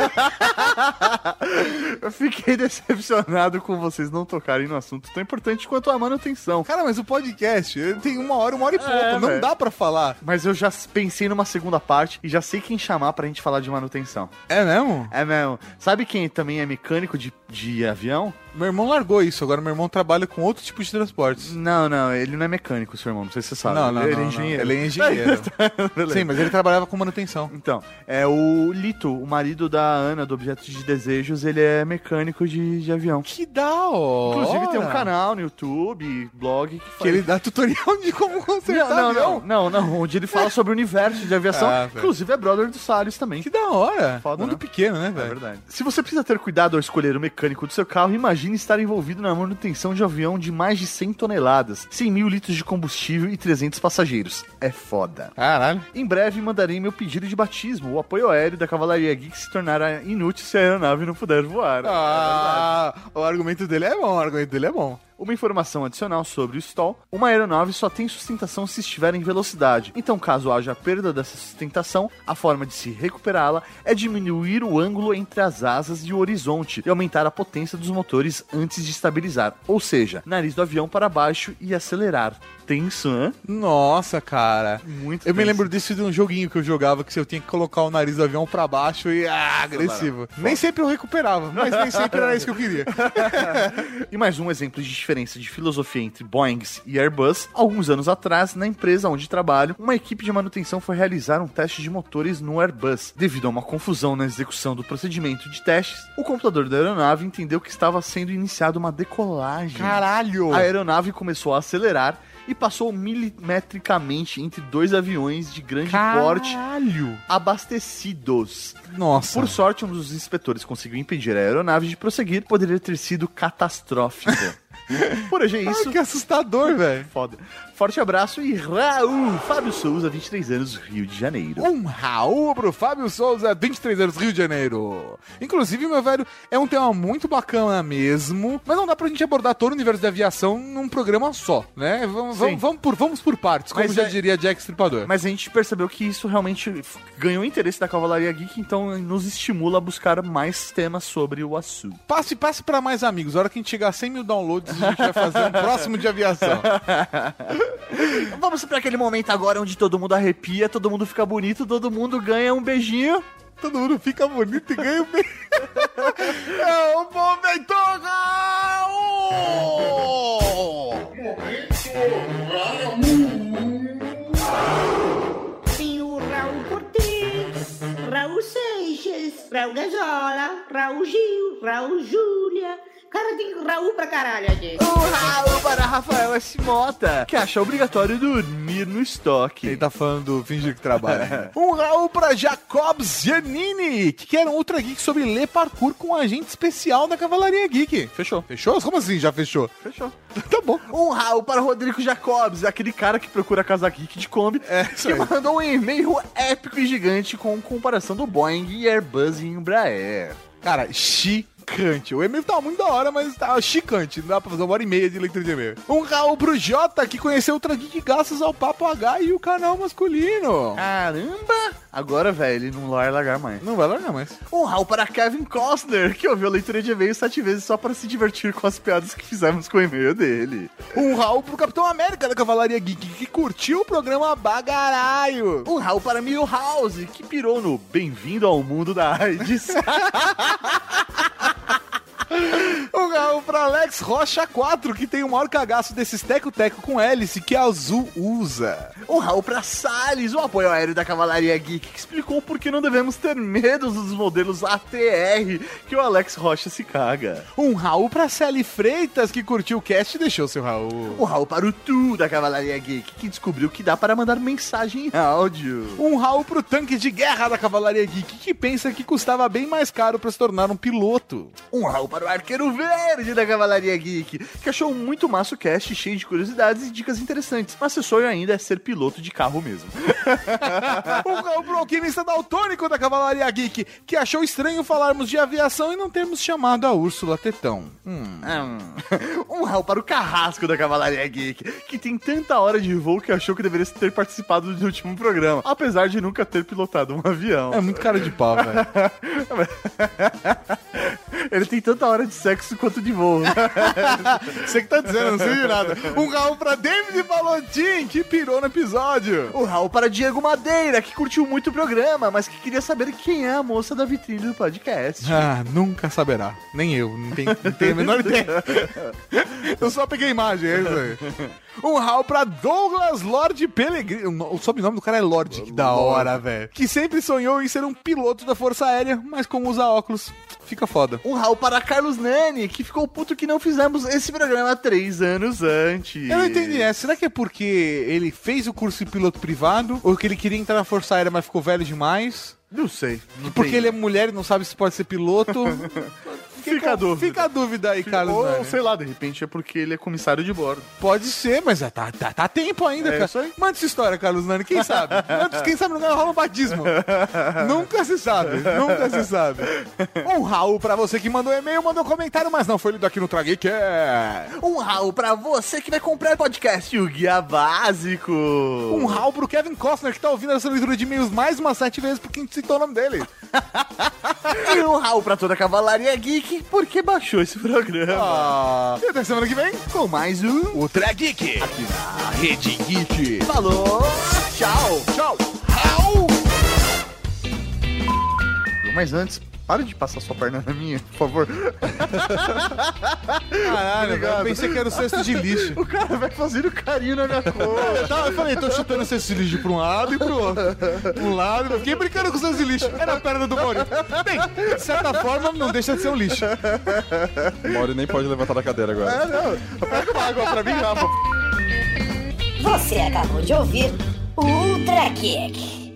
D: Eu fiquei decepcionado com vocês não tocarem no assunto tão importante quanto a manutenção.
C: Cara, mas o podcast tem uma hora, uma hora e pouco.
D: É,
C: não
D: velho.
C: dá pra falar.
D: Mas eu já pensei numa segunda parte e já sei quem chamar pra gente falar de manutenção.
C: É mesmo?
D: É mesmo. Sabe quem também é mecânico de, de avião?
C: Meu irmão largou isso. Agora meu irmão trabalha com outro tipo de transportes.
D: Não, não, ele não é mecânico, seu irmão, não sei se você sabe.
C: Não, não,
D: ele
C: não,
D: é
C: não.
D: engenheiro.
C: Ele é engenheiro.
D: Beleza.
C: Sim, mas ele trabalhava com manutenção.
D: Então, é o Lito, o marido da Ana, do Objeto de Desejos, ele é mecânico de, de avião.
C: Que da hora!
D: Inclusive tem um canal no YouTube, blog que.
C: Que ele dá tutorial de como consertar
D: Não, não,
C: avião.
D: não, não, não, onde ele fala sobre o universo de aviação.
C: Ah.
D: Inclusive é brother do Salles também.
C: Que da hora.
D: Foda,
C: Mundo
D: né?
C: pequeno, né,
D: É
C: velho?
D: verdade. Se você precisa ter cuidado ao escolher o mecânico do seu carro, imagine estar envolvido na manutenção de um avião de mais de 100 toneladas, 100 mil litros de combustível e 300 passageiros. É foda.
C: Caralho.
D: Em breve mandarei meu pedido de batismo. O apoio aéreo da Cavalaria Geek se tornará inútil se a aeronave não puder voar.
C: Ah, o argumento dele é bom, o argumento dele é bom.
D: Uma informação adicional sobre o stall: uma aeronave só tem sustentação se estiver em velocidade. Então, caso haja perda dessa sustentação, a forma de se recuperá-la é diminuir o ângulo entre as asas e o horizonte e aumentar a potência dos motores antes de estabilizar. Ou seja, nariz do avião para baixo e acelerar. Tenso, né?
C: Nossa, cara.
D: Muito
C: Eu me
D: tenso.
C: lembro disso de um joguinho que eu jogava que eu tinha que colocar o nariz do avião pra baixo e ah, agressivo. Nem sempre eu recuperava, mas nem sempre era isso que eu queria.
D: E mais um exemplo de diferença de filosofia entre Boeings e Airbus. Alguns anos atrás, na empresa onde trabalho, uma equipe de manutenção foi realizar um teste de motores no Airbus. Devido a uma confusão na execução do procedimento de testes, o computador da aeronave entendeu que estava sendo iniciada uma decolagem.
C: Caralho!
D: A aeronave começou a acelerar e passou milimetricamente entre dois aviões de grande porte
C: Caralho!
D: abastecidos.
C: Nossa.
D: Por sorte, um dos inspetores conseguiu impedir a aeronave de prosseguir, poderia ter sido catastrófico. Por hoje é
C: Ai,
D: isso.
C: que assustador, velho.
D: Foda. Forte abraço e Raul, Fábio Souza, 23 anos, Rio de Janeiro.
C: Um Raul pro Fábio Souza, 23 anos, Rio de Janeiro. Inclusive, meu velho, é um tema muito bacana mesmo, mas não dá pra gente abordar todo o universo da aviação num programa só, né? Vamos, vamos, vamos por, vamos por partes, como
D: Mas
C: já
D: é-
C: diria Jack Stripador.
D: Mas a gente percebeu que isso realmente ganhou interesse da Cavalaria Geek, então nos estimula a buscar mais temas sobre o assunto.
C: Passe, passe pra mais amigos. A hora que a gente chegar a 100 mil downloads, a gente vai fazer um próximo de aviação.
D: Vamos para aquele momento agora onde todo mundo arrepia, todo mundo fica bonito, todo mundo ganha um beijinho.
C: Todo mundo fica bonito e ganha bem. é o momento Raul!
I: Tem o Raul Raul Seixas, Raul Gazola, Raul Gil, Raul Júlia. Cara, tem Raul pra caralho, gente.
D: Um Raul para Rafael S. Mota, que acha obrigatório dormir no estoque.
C: Ele tá falando do fingir que trabalha. um Raul pra Jacob Giannini, que quer um Ultra Geek sobre ler parkour com um agente especial da Cavalaria Geek.
D: Fechou.
C: Fechou? Como assim já fechou?
D: Fechou.
C: tá bom.
D: Um Raul para Rodrigo Jacobs, aquele cara que procura casa geek de Kombi,
C: É,
D: que
C: aí.
D: mandou um e-mail épico e gigante com comparação do Boeing e Airbus e Embraer.
C: Cara, chicante. O e-mail tá muito da hora, mas tá chicante. Não dá pra fazer uma hora e meia de leitura de e-mail. Um Raul pro Jota, que conheceu o Geek graças ao Papo H e o canal masculino.
D: Caramba! Agora, velho, ele não vai largar mais.
C: Não vai largar mais.
D: Um Raul para Kevin Costner, que ouviu a leitura de e-mail sete vezes só para se divertir com as piadas que fizemos com o e-mail dele.
C: Um Raul pro Capitão América da Cavalaria Geek, que curtiu o programa Bagaraio.
D: Um Raul para Milhouse, que pirou no Bem-vindo ao Mundo da AIDS.
C: Um Raul pra Alex Rocha 4, que tem o maior cagaço desses teco-teco com hélice que a Azul usa.
D: um Raul para Salles, o apoio aéreo da Cavalaria Geek, que explicou por que não devemos ter medo dos modelos ATR que o Alex Rocha se caga.
C: Um Raul pra Sally Freitas, que curtiu o cast e deixou seu Raul.
D: Um Raul para o Tu da Cavalaria Geek, que descobriu que dá para mandar mensagem em áudio.
C: Um Raul pro tanque de guerra da Cavalaria Geek, que pensa que custava bem mais caro pra se tornar um piloto.
D: Um Raul para o Arqueiro Verde da Cavalaria Geek, que achou muito massa o cast, cheio de curiosidades e dicas interessantes, mas seu sonho ainda é ser piloto de carro mesmo.
C: um Raul pro alquimista daltônico da Cavalaria Geek, que achou estranho falarmos de aviação e não termos chamado a Úrsula Tetão. Hum.
D: Um Raul para o Carrasco da Cavalaria Geek, que tem tanta hora de voo que achou que deveria ter participado do último programa, apesar de nunca ter pilotado um avião.
C: É muito cara de pau, velho.
D: Ele tem tanta hora de sexo quanto de voo.
C: Você que tá dizendo, não sei de nada. Um Raul pra David Balotin, que pirou no episódio.
D: O Raul para Diego Madeira, que curtiu muito o programa, mas que queria saber quem é a moça da vitrine do podcast.
C: Ah, nunca saberá. Nem eu, não tenho, não tenho a menor ideia. Eu só peguei a imagem, é isso aí. Um Raul pra Douglas Lord Pellegrini. O no- O sobrenome do cara é Lord, que da hora, velho. Que sempre sonhou em ser um piloto da Força Aérea, mas como usa óculos, fica foda.
D: Um Raul para Carlos Nani, que ficou puto que não fizemos esse programa três anos antes.
C: Eu não entendi essa. Será que é porque ele fez o curso de piloto privado? Ou que ele queria entrar na Força Aérea, mas ficou velho demais?
D: Não sei. Não
C: Porque
D: tem.
C: ele é mulher e não sabe se pode ser piloto?
D: Fica a dúvida.
C: Fica a dúvida aí, Carlos.
D: Ou, sei lá, de repente é porque ele é comissário de bordo.
C: Pode ser, mas é, tá, tá, tá tempo ainda,
D: É
C: cara.
D: isso aí.
C: Manda essa história, Carlos Nani. Quem sabe? Manda- Quem sabe não rola um batismo. nunca se sabe. Nunca se sabe. Um Raul pra você que mandou e-mail, mandou comentário, mas não foi lido aqui no Trageek. É...
D: Um Raul pra você que vai comprar podcast O Guia Básico.
C: Um Raul pro Kevin Costner, que tá ouvindo essa leitura de e-mails mais umas sete vezes porque a gente citou o nome dele.
D: E um Raul pra toda a Cavalaria Geek, porque baixou esse programa.
C: Ah, e até semana que vem
D: Com mais um.
C: o Trageek. Aqui na Rede Geek.
D: Falou! Tchau!
C: Tchau. Raul.
D: Mas antes, para de passar sua perna na minha, por favor.
C: Caralho,
D: Obrigado.
C: eu pensei que era o cesto de lixo.
D: O cara vai fazendo carinho na minha cor.
C: Eu, tava- eu falei, tô chutando esse cesto de lixo pra um lado e pro outro. Um lado, eu fiquei brincando com o cesto de lixo. Era a perna do Maurício. Bem, de certa forma, não deixa de ser um lixo.
E: O Mauri nem pode levantar da cadeira agora.
D: É, não. Pega uma água pra mim, Rafa.
J: Você acabou de ouvir o Ultra Kick.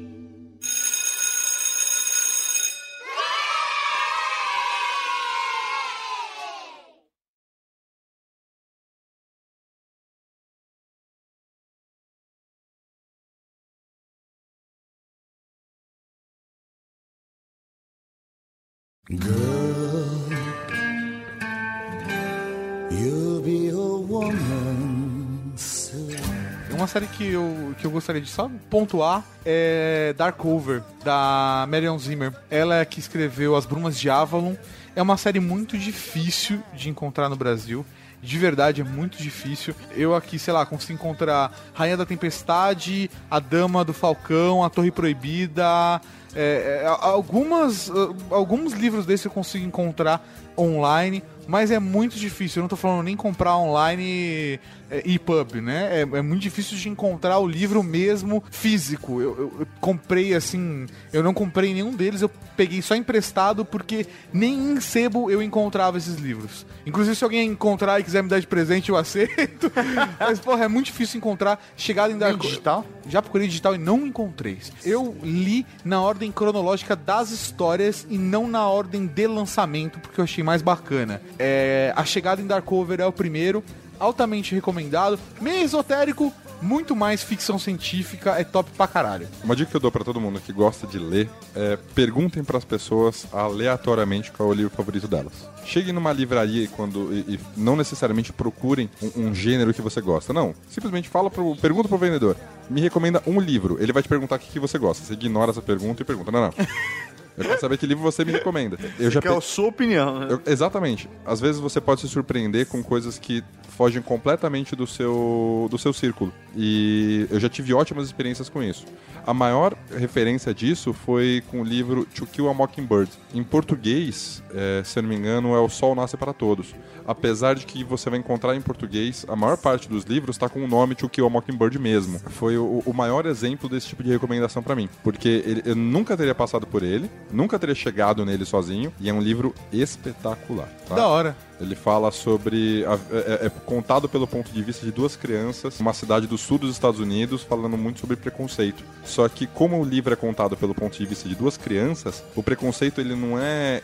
C: Uma série que eu, que eu gostaria de só pontuar é Darkover, da Marion Zimmer. Ela é que escreveu As Brumas de Avalon. É uma série muito difícil de encontrar no Brasil. De verdade, é muito difícil. Eu aqui, sei lá, consigo encontrar Rainha da Tempestade, A Dama do Falcão, A Torre Proibida. É, é, algumas, ah, alguns livros desses eu consigo encontrar online, mas é muito difícil. Eu não tô falando nem comprar online é, EPUB, né? É, é muito difícil de encontrar o livro mesmo físico. Eu, eu- eu comprei assim, eu não comprei nenhum deles, eu peguei só emprestado porque nem em sebo eu encontrava esses livros. Inclusive, se alguém encontrar e quiser me dar de presente, eu aceito. Mas, porra, é muito difícil encontrar. Chegado em Dark
D: digital?
C: Já procurei digital e não encontrei. Eu li na ordem cronológica das histórias e não na ordem de lançamento, porque eu achei mais bacana. É, a Chegada em Darkover é o primeiro, altamente recomendado, meio esotérico, muito mais ficção científica, é top pra caralho.
E: Uma dica que eu dou pra todo mundo que gosta de ler é perguntem pras pessoas aleatoriamente qual é o livro favorito delas. Cheguem numa livraria e, quando, e, e não necessariamente procurem um, um gênero que você gosta. Não. Simplesmente fala pro, pergunta pro vendedor. Me recomenda um livro. Ele vai te perguntar o que, que você gosta. Você ignora essa pergunta e pergunta. Não, não. Eu quero saber que livro você me recomenda. Eu já
D: Que é
E: pe-
D: a sua opinião, né?
E: eu- exatamente. Às vezes você pode se surpreender com coisas que fogem completamente do seu, do seu círculo. E eu já tive ótimas experiências com isso. A maior referência disso foi com o livro To Kill a Mockingbird. Em português, é, se eu não me engano, é O Sol Nasce para Todos. Apesar de que você vai encontrar em português, a maior parte dos livros está com o nome To Kill a Mockingbird mesmo. Foi o, o maior exemplo desse tipo de recomendação para mim. Porque ele- eu nunca teria passado por ele, nunca teria chegado nele sozinho, e é um livro espetacular. tá?
C: Da hora.
E: Ele fala sobre. a- é, é contado pelo ponto de vista de duas crianças, uma cidade do sul dos Estados Unidos, falando muito sobre preconceito. Só que, como o livro é contado pelo ponto de vista de duas crianças, o preconceito ele não é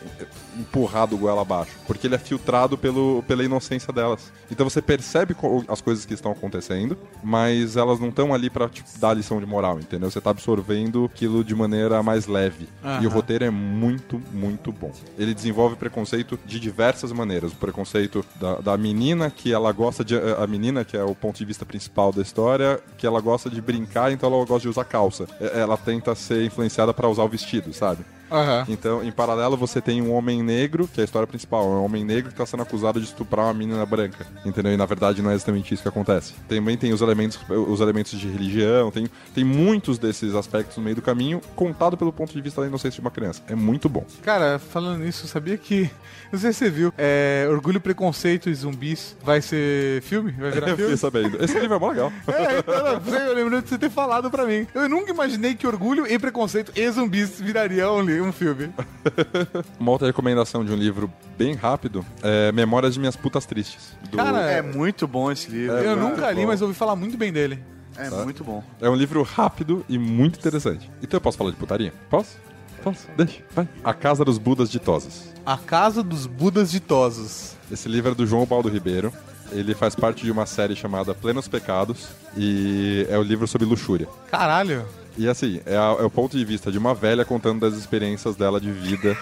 E: empurrado goela abaixo, porque ele é filtrado pelo, pela inocência delas. Então você percebe as coisas que estão acontecendo, mas elas não estão ali pra tipo, dar lição de moral, entendeu? Você tá absorvendo aquilo de maneira mais leve. E o roteiro é muito, muito bom. Ele desenvolve preconceito de diversas maneiras. O preconceito da, da menina que ela gosta de. A menina, que é o ponto de vista principal da história, que ela gosta de brincar, então ela gosta de usar calça. Ela tenta ser influenciada pra usar o vestido, sabe?
C: Aham.
E: Então, em paralelo, você tem um homem negro, que é a história principal. É um homem negro que tá sendo acusado de estuprar uma menina branca. Entendeu? E na verdade não é exatamente isso que acontece. Também tem os elementos, os elementos de religião, tem, tem muitos desses aspectos no meio do caminho, contado pelo ponto de vista da inocência de uma criança. É muito bom.
C: Cara, falando nisso, sabia que. Não sei se você viu. É, Orgulho, Preconceito e Zumbis vai ser filme? Vai virar
E: Eu
C: filme?
E: fiquei sabendo. Esse livro é mó legal.
C: É, então, eu lembro de você ter falado pra mim. Eu nunca imaginei que Orgulho e Preconceito e Zumbis virariam um, li- um filme.
E: Uma outra recomendação de um livro bem rápido é Memórias de Minhas Putas Tristes. do-
C: Cara,
D: É muito bom esse livro.
C: eu
D: muito
C: nunca li,
D: bom.
C: mas ouvi falar muito bem dele.
D: É
E: Tá.
D: muito bom.
E: É um livro rápido e muito interessante. Então eu posso falar de putaria? Posso? Posso? Deixa, vai. A Casa dos Budas Ditosos.
C: A Casa dos Budas Ditosos.
E: Esse livro é do João Baldo Ribeiro. Ele faz parte de uma série chamada Plenos Pecados e é o livro sobre luxúria.
C: Caralho.
E: E assim, é, a- é o ponto de vista de uma velha contando das experiências dela de vida.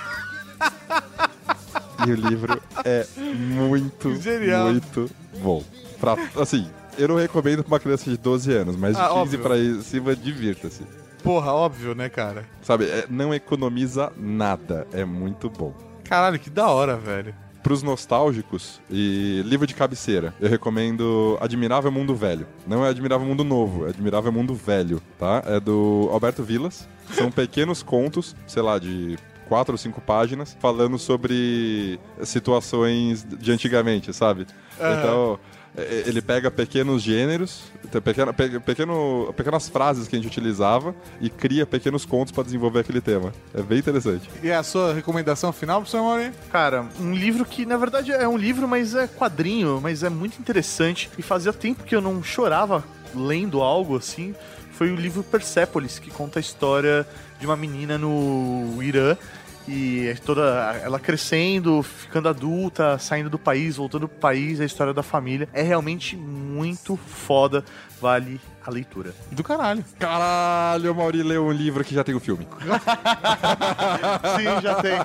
E: e o livro é muito,
C: Genial.
E: muito bom. Pra, assim, eu não recomendo pra uma criança de 12 anos, mas de
C: Ah,
E: 15
C: óbvio.
E: pra cima, divirta-se.
C: Porra, óbvio, né, cara?
E: Sabe, é- não economiza nada. É muito bom.
C: Caralho, que da hora, velho.
E: Pros nostálgicos e livro de cabeceira, eu recomendo Admirável Mundo Velho. Não é Admirável Mundo Novo, é Admirável Mundo Velho, tá? É do Alberto Vilas. São pequenos contos, sei lá, de quatro ou cinco páginas, falando sobre situações de antigamente, sabe?
C: Aham.
E: Então, ele pega pequenos gêneros, pequena- pe- pequeno, pequenas frases que a gente utilizava e cria pequenos contos pra desenvolver aquele tema. É bem interessante.
C: E a sua recomendação final, professor Maury?
D: Cara, um livro que na verdade é um livro, mas é quadrinho, mas é muito interessante. E fazia tempo que eu não chorava lendo algo assim. Foi o livro Persepolis, que conta a história de uma menina no Irã. E é toda ela crescendo, ficando adulta, saindo do país, voltando pro país, a história da família. É realmente muito foda, vale a leitura.
C: Do caralho.
E: Caralho, o Mauri leu um livro que já tem o filme.
D: Sim, já tem.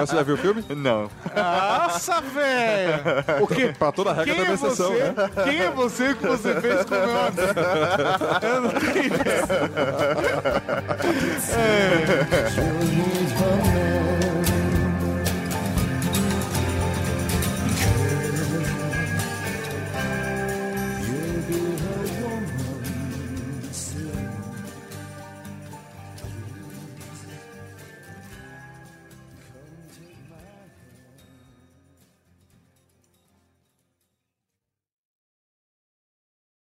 E: Você já viu o filme?
D: Não.
C: Nossa, velho! O quê?
E: Pra toda regra
C: Quem
E: tem
C: é
E: exceção,
C: você?
E: né?
C: Quem é você que você fez com o meu amigo? Eu não tenho ideia.
K: Trilhos